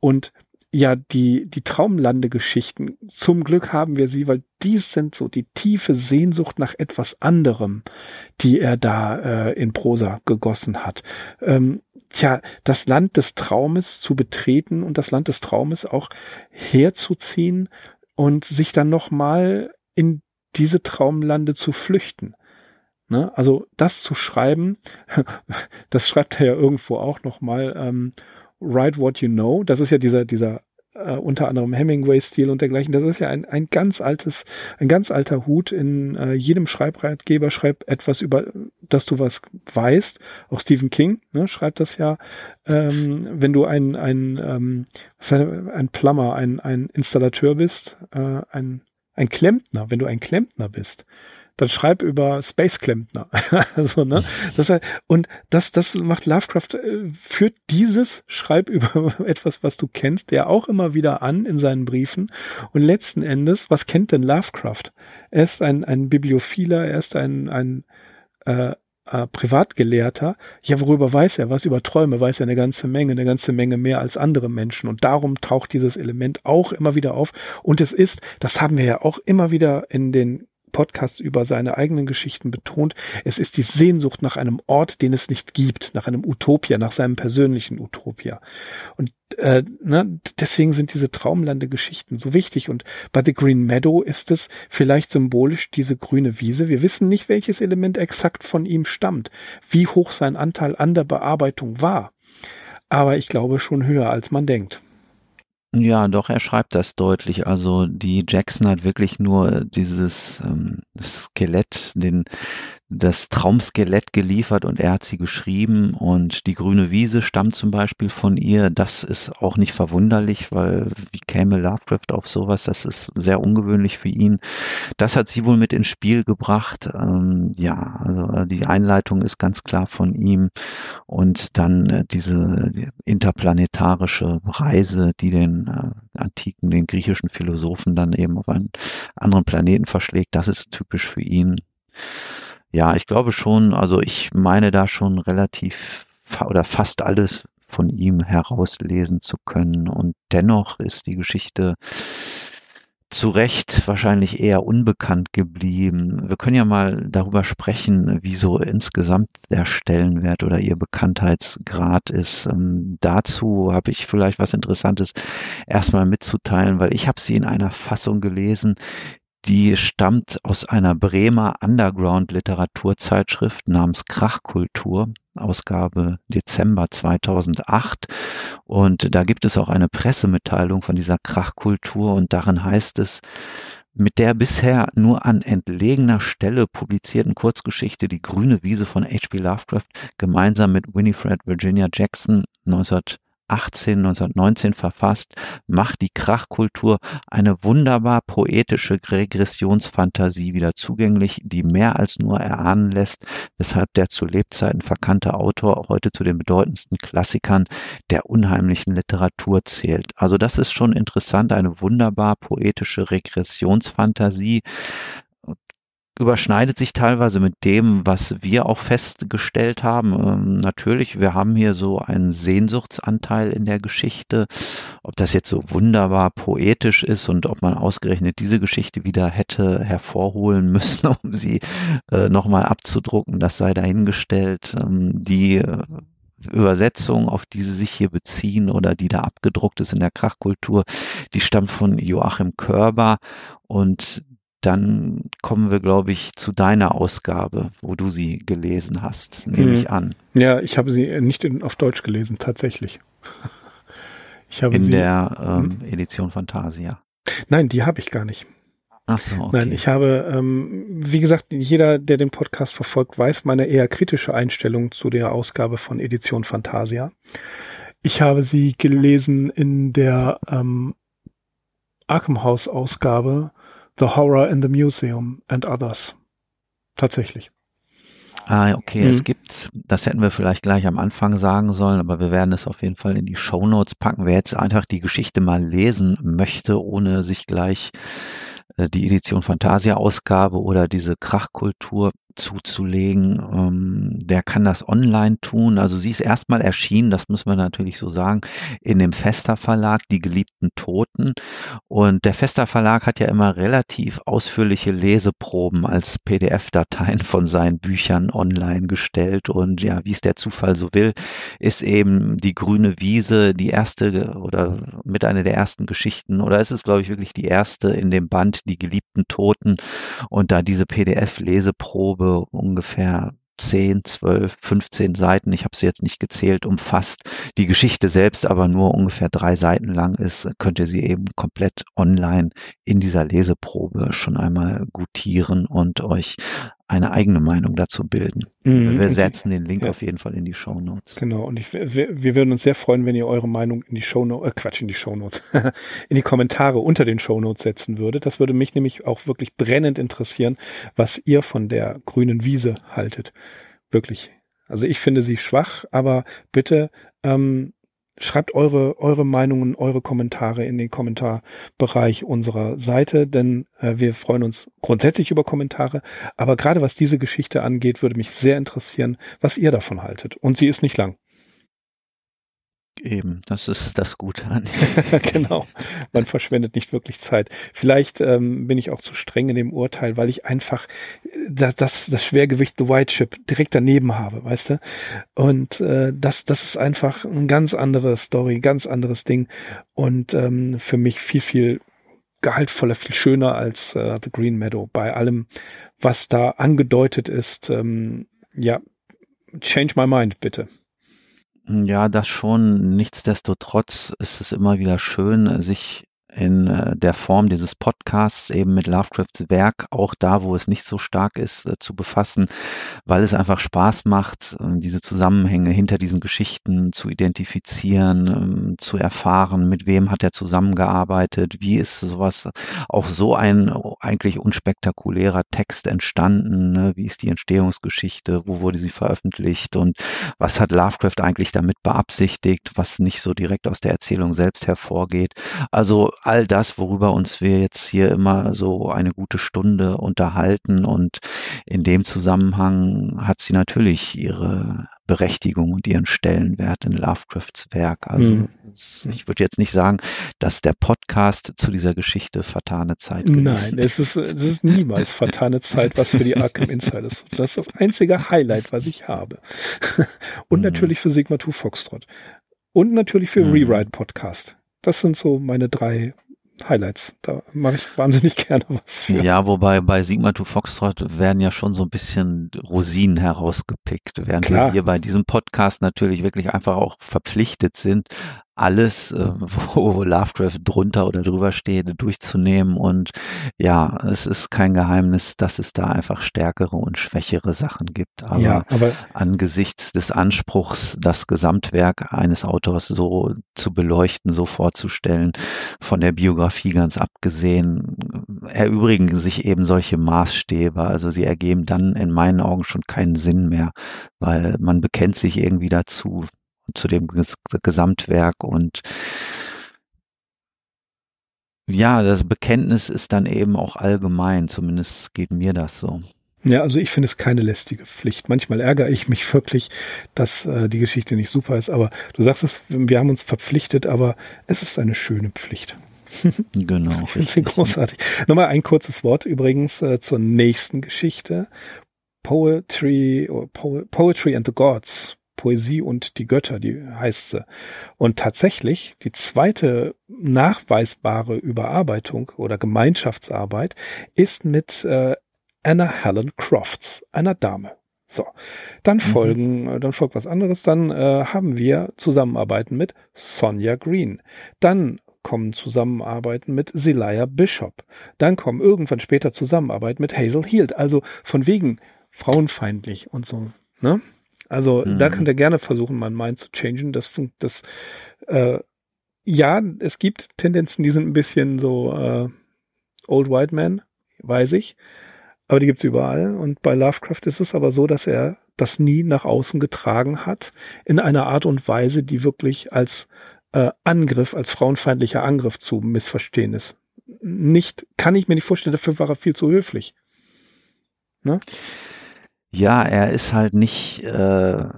A: und ja die, die Traumlandegeschichten. Zum Glück haben wir sie, weil dies sind so die tiefe Sehnsucht nach etwas anderem, die er da äh, in Prosa gegossen hat. Ähm, tja, das Land des Traumes zu betreten und das Land des Traumes auch herzuziehen und sich dann nochmal in diese Traumlande zu flüchten. Ne? Also das zu schreiben, das schreibt er ja irgendwo auch nochmal, ähm, Write What You Know. Das ist ja dieser, dieser äh, unter anderem Hemingway-Stil und dergleichen. Das ist ja ein, ein ganz altes, ein ganz alter Hut. In äh, jedem Schreibratgeber schreibt etwas über, dass du was weißt. Auch Stephen King ne, schreibt das ja. Ähm, wenn du ein, ein, ähm, ein Plummer, ein, ein Installateur bist, äh, ein, ein Klempner, wenn du ein Klempner bist, dann schreib über Space Klempner. also, ne? Das, und das, das macht Lovecraft, äh, führt dieses Schreib über etwas, was du kennst, der auch immer wieder an in seinen Briefen. Und letzten Endes, was kennt denn Lovecraft? Er ist ein, ein Bibliophiler, er ist ein, ein äh, äh, Privatgelehrter, ja, worüber weiß er? Was über Träume weiß er eine ganze Menge, eine ganze Menge mehr als andere Menschen. Und darum taucht dieses Element auch immer wieder auf. Und es ist, das haben wir ja auch immer wieder in den Podcast über seine eigenen Geschichten betont, es ist die Sehnsucht nach einem Ort, den es nicht gibt, nach einem Utopia, nach seinem persönlichen Utopia. Und äh, ne, deswegen sind diese Traumlande-Geschichten so wichtig. Und bei The Green Meadow ist es vielleicht symbolisch diese grüne Wiese. Wir wissen nicht, welches Element exakt von ihm stammt, wie hoch sein Anteil an der Bearbeitung war. Aber ich glaube schon höher, als man denkt.
B: Ja, doch, er schreibt das deutlich. Also die Jackson hat wirklich nur dieses ähm, Skelett, den das Traumskelett geliefert und er hat sie geschrieben und die grüne Wiese stammt zum Beispiel von ihr. Das ist auch nicht verwunderlich, weil wie käme Lovecraft auf sowas? Das ist sehr ungewöhnlich für ihn. Das hat sie wohl mit ins Spiel gebracht. Ähm, ja, also die Einleitung ist ganz klar von ihm und dann äh, diese interplanetarische Reise, die den äh, antiken, den griechischen Philosophen dann eben auf einen anderen Planeten verschlägt. Das ist typisch für ihn. Ja, ich glaube schon, also ich meine da schon relativ oder fast alles von ihm herauslesen zu können. Und dennoch ist die Geschichte zu Recht wahrscheinlich eher unbekannt geblieben. Wir können ja mal darüber sprechen, wie so insgesamt der Stellenwert oder ihr Bekanntheitsgrad ist. Ähm, dazu habe ich vielleicht was Interessantes erstmal mitzuteilen, weil ich habe sie in einer Fassung gelesen, die stammt aus einer Bremer Underground-Literaturzeitschrift namens Krachkultur, Ausgabe Dezember 2008. Und da gibt es auch eine Pressemitteilung von dieser Krachkultur und darin heißt es, mit der bisher nur an entlegener Stelle publizierten Kurzgeschichte Die grüne Wiese von H.P. Lovecraft gemeinsam mit Winifred Virginia Jackson 19 18, 1919 verfasst, macht die Krachkultur eine wunderbar poetische Regressionsfantasie wieder zugänglich, die mehr als nur erahnen lässt, weshalb der zu Lebzeiten verkannte Autor heute zu den bedeutendsten Klassikern der unheimlichen Literatur zählt. Also das ist schon interessant, eine wunderbar poetische Regressionsfantasie, überschneidet sich teilweise mit dem, was wir auch festgestellt haben. Ähm, natürlich, wir haben hier so einen Sehnsuchtsanteil in der Geschichte. Ob das jetzt so wunderbar poetisch ist und ob man ausgerechnet diese Geschichte wieder hätte hervorholen müssen, um sie äh, nochmal abzudrucken, das sei dahingestellt. Ähm, die äh, Übersetzung, auf die sie sich hier beziehen oder die da abgedruckt ist in der Krachkultur, die stammt von Joachim Körber und dann kommen wir, glaube ich, zu deiner Ausgabe, wo du sie gelesen hast, nehme ich mhm. an.
A: Ja, ich habe sie nicht in, auf Deutsch gelesen, tatsächlich.
B: Ich habe in sie, der ähm, hm? Edition Fantasia.
A: Nein, die habe ich gar nicht.
B: Ach so, okay.
A: Nein, ich habe, ähm, wie gesagt, jeder, der den Podcast verfolgt, weiß meine eher kritische Einstellung zu der Ausgabe von Edition Fantasia. Ich habe sie gelesen in der ähm, Arkham House Ausgabe The Horror in the Museum and Others. Tatsächlich.
B: Ah, okay, mhm. es gibt, das hätten wir vielleicht gleich am Anfang sagen sollen, aber wir werden es auf jeden Fall in die Show Notes packen. Wer jetzt einfach die Geschichte mal lesen möchte, ohne sich gleich äh, die Edition Fantasia Ausgabe oder diese Krachkultur zuzulegen. Ähm, der kann das online tun. Also sie ist erstmal erschienen, das müssen wir natürlich so sagen, in dem Fester Verlag, Die geliebten Toten. Und der Fester Verlag hat ja immer relativ ausführliche Leseproben als PDF-Dateien von seinen Büchern online gestellt. Und ja, wie es der Zufall so will, ist eben die grüne Wiese die erste oder mit einer der ersten Geschichten oder ist es, glaube ich, wirklich die erste in dem Band Die geliebten Toten. Und da diese PDF-Leseprobe ungefähr 10, 12, 15 Seiten, ich habe sie jetzt nicht gezählt, umfasst. Die Geschichte selbst aber nur ungefähr drei Seiten lang ist, könnt ihr sie eben komplett online in dieser Leseprobe schon einmal gutieren und euch eine eigene Meinung dazu bilden. Mhm. Wir setzen den Link ja. auf jeden Fall in die Show Notes.
A: Genau, und ich, wir, wir würden uns sehr freuen, wenn ihr eure Meinung in die Show Notes, äh, Quatsch, in die Show Notes, in die Kommentare unter den Show Notes setzen würdet. Das würde mich nämlich auch wirklich brennend interessieren, was ihr von der grünen Wiese haltet. Wirklich. Also ich finde sie schwach, aber bitte ähm, schreibt eure, eure Meinungen, eure Kommentare in den Kommentarbereich unserer Seite, denn äh, wir freuen uns grundsätzlich über Kommentare. Aber gerade was diese Geschichte angeht, würde mich sehr interessieren, was ihr davon haltet. Und sie ist nicht lang.
B: Eben, das ist das Gute an.
A: genau, man verschwendet nicht wirklich Zeit. Vielleicht ähm, bin ich auch zu streng in dem Urteil, weil ich einfach das, das, das Schwergewicht The White Chip direkt daneben habe, weißt du? Und äh, das, das ist einfach ein ganz andere Story, ganz anderes Ding und ähm, für mich viel, viel gehaltvoller, viel schöner als äh, The Green Meadow. Bei allem, was da angedeutet ist, ähm, ja, change my mind, bitte.
B: Ja, das schon. Nichtsdestotrotz ist es immer wieder schön, sich in äh, der Form dieses Podcasts eben mit Lovecrafts Werk, auch da, wo es nicht so stark ist, äh, zu befassen, weil es einfach Spaß macht, äh, diese Zusammenhänge hinter diesen Geschichten zu identifizieren, ähm, zu erfahren, mit wem hat er zusammengearbeitet, wie ist sowas, auch so ein eigentlich unspektakulärer Text entstanden, ne? wie ist die Entstehungsgeschichte, wo wurde sie veröffentlicht und was hat Lovecraft eigentlich damit beabsichtigt, was nicht so direkt aus der Erzählung selbst hervorgeht. Also all das, worüber uns wir jetzt hier immer so eine gute Stunde unterhalten. Und in dem Zusammenhang hat sie natürlich ihre Berechtigung und ihren Stellenwert in Lovecrafts Werk. Also mhm. ich würde jetzt nicht sagen, dass der Podcast zu dieser Geschichte vertane Zeit
A: ist. Nein, es ist, es ist niemals vertane Zeit, was für die Arkham Insiders. Das ist das einzige Highlight, was ich habe. Und mhm. natürlich für Sigma 2 Foxtrot. Und natürlich für mhm. Rewrite Podcast das sind so meine drei Highlights. Da mache ich wahnsinnig gerne was für.
B: Ja, wobei bei Sigma to Foxtrot werden ja schon so ein bisschen Rosinen herausgepickt, während Klar. wir hier bei diesem Podcast natürlich wirklich einfach auch verpflichtet sind, alles, äh, wo Lovecraft drunter oder drüber steht, durchzunehmen. Und ja, es ist kein Geheimnis, dass es da einfach stärkere und schwächere Sachen gibt. Aber, ja, aber angesichts des Anspruchs, das Gesamtwerk eines Autors so zu beleuchten, so vorzustellen, von der Biografie ganz abgesehen, erübrigen sich eben solche Maßstäbe. Also sie ergeben dann in meinen Augen schon keinen Sinn mehr, weil man bekennt sich irgendwie dazu, zu dem Gesamtwerk und ja, das Bekenntnis ist dann eben auch allgemein, zumindest geht mir das so.
A: Ja, also ich finde es keine lästige Pflicht. Manchmal ärgere ich mich wirklich, dass äh, die Geschichte nicht super ist, aber du sagst es, wir haben uns verpflichtet, aber es ist eine schöne Pflicht.
B: genau.
A: ich finde sie großartig. Nochmal ein kurzes Wort übrigens äh, zur nächsten Geschichte. Poetry, po Poetry and the Gods Poesie und die Götter, die heißt sie. Und tatsächlich, die zweite nachweisbare Überarbeitung oder Gemeinschaftsarbeit ist mit äh, Anna Helen Crofts, einer Dame. So, dann mhm. folgen, mhm. dann folgt was anderes. Dann äh, haben wir Zusammenarbeiten mit Sonja Green. Dann kommen Zusammenarbeiten mit Zelaya Bishop. Dann kommen irgendwann später Zusammenarbeit mit Hazel Heald. Also von wegen frauenfeindlich und so. Ne? Also mhm. da könnt ihr gerne versuchen, mein Mind zu changen. Das, das äh, ja, es gibt Tendenzen, die sind ein bisschen so äh, Old White Man, weiß ich. Aber die gibt's überall. Und bei Lovecraft ist es aber so, dass er das nie nach außen getragen hat, in einer Art und Weise, die wirklich als äh, Angriff, als frauenfeindlicher Angriff zu missverstehen ist. Nicht, kann ich mir nicht vorstellen, dafür war er viel zu höflich.
B: Ne? Ja, er ist halt nicht äh,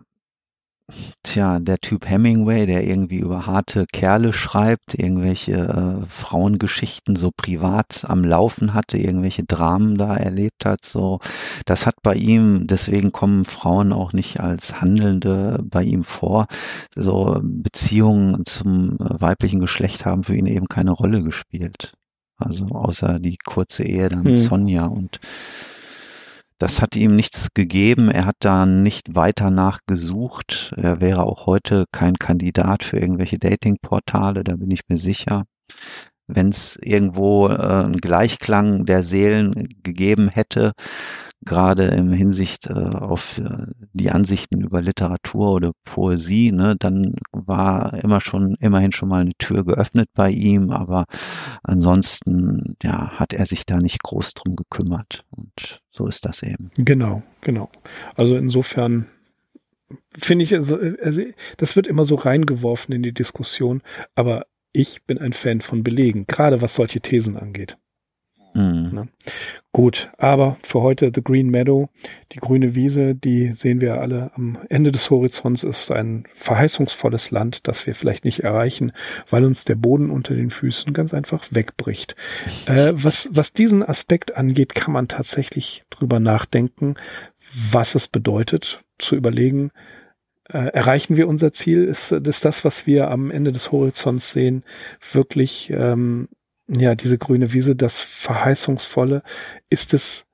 B: Tja, der Typ Hemingway, der irgendwie über harte Kerle schreibt, irgendwelche äh, Frauengeschichten so privat am Laufen hatte, irgendwelche Dramen da erlebt hat, so, das hat bei ihm, deswegen kommen Frauen auch nicht als Handelnde bei ihm vor. So Beziehungen zum äh, weiblichen Geschlecht haben für ihn eben keine Rolle gespielt. Also außer die kurze Ehe dann hm. Sonja und das hat ihm nichts gegeben. Er hat da nicht weiter nachgesucht. Er wäre auch heute kein Kandidat für irgendwelche Datingportale, da bin ich mir sicher. Wenn es irgendwo äh, einen Gleichklang der Seelen gegeben hätte, gerade im Hinsicht äh, auf äh, die Ansichten über Literatur oder Poesie, ne, dann war immer schon, immerhin schon mal eine Tür geöffnet bei ihm, aber ansonsten, ja, hat er sich da nicht groß drum gekümmert. Und so ist das eben.
A: Genau, genau. Also insofern finde ich, also, also das wird immer so reingeworfen in die Diskussion, aber ich bin ein Fan von Belegen, gerade was solche Thesen angeht. Mhm. Ne? Gut, aber für heute The Green Meadow, die grüne Wiese, die sehen wir alle am Ende des Horizonts, ist ein verheißungsvolles Land, das wir vielleicht nicht erreichen, weil uns der Boden unter den Füßen ganz einfach wegbricht. Äh, was, was diesen Aspekt angeht, kann man tatsächlich drüber nachdenken, was es bedeutet, zu überlegen, erreichen wir unser Ziel? Ist, ist das, was wir am Ende des Horizonts sehen, wirklich ähm, ja, diese grüne Wiese, das Verheißungsvolle, ist es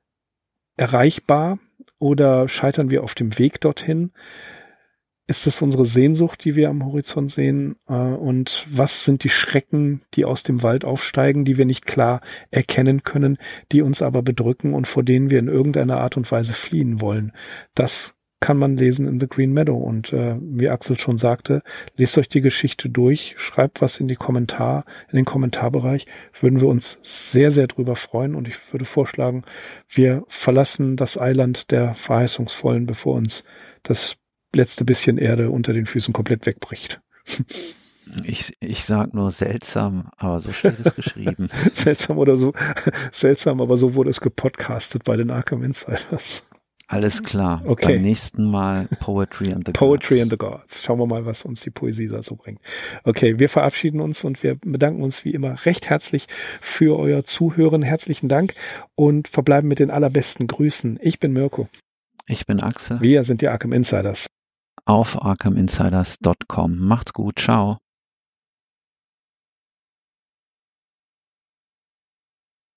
A: erreichbar oder scheitern wir auf dem Weg dorthin? Ist es unsere Sehnsucht, die wir am Horizont sehen? Äh, und was sind die Schrecken, die aus dem Wald aufsteigen, die wir nicht klar erkennen können, die uns aber bedrücken und vor denen wir in irgendeiner Art und Weise fliehen wollen? Das kann man lesen in The Green Meadow. Und äh, wie Axel schon sagte, lest euch die Geschichte durch, schreibt was in die Kommentar, in den Kommentarbereich. Würden wir uns sehr, sehr drüber freuen. Und ich würde vorschlagen, wir verlassen das Eiland der Verheißungsvollen, bevor uns das letzte bisschen Erde unter den Füßen komplett wegbricht.
B: Ich, ich sag nur seltsam, aber so steht es geschrieben.
A: seltsam oder so, seltsam, aber so wurde es gepodcastet bei den Arkham Insiders.
B: Alles klar. Okay. Beim nächsten Mal Poetry and the
A: Gods. Poetry and the Gods. Schauen wir mal, was uns die Poesie dazu bringt. Okay, wir verabschieden uns und wir bedanken uns wie immer recht herzlich für euer Zuhören. Herzlichen Dank und verbleiben mit den allerbesten Grüßen. Ich bin Mirko.
B: Ich bin Axel.
A: Wir sind die Arkham Insiders.
B: Auf arkhaminsiders.com. Macht's gut. Ciao.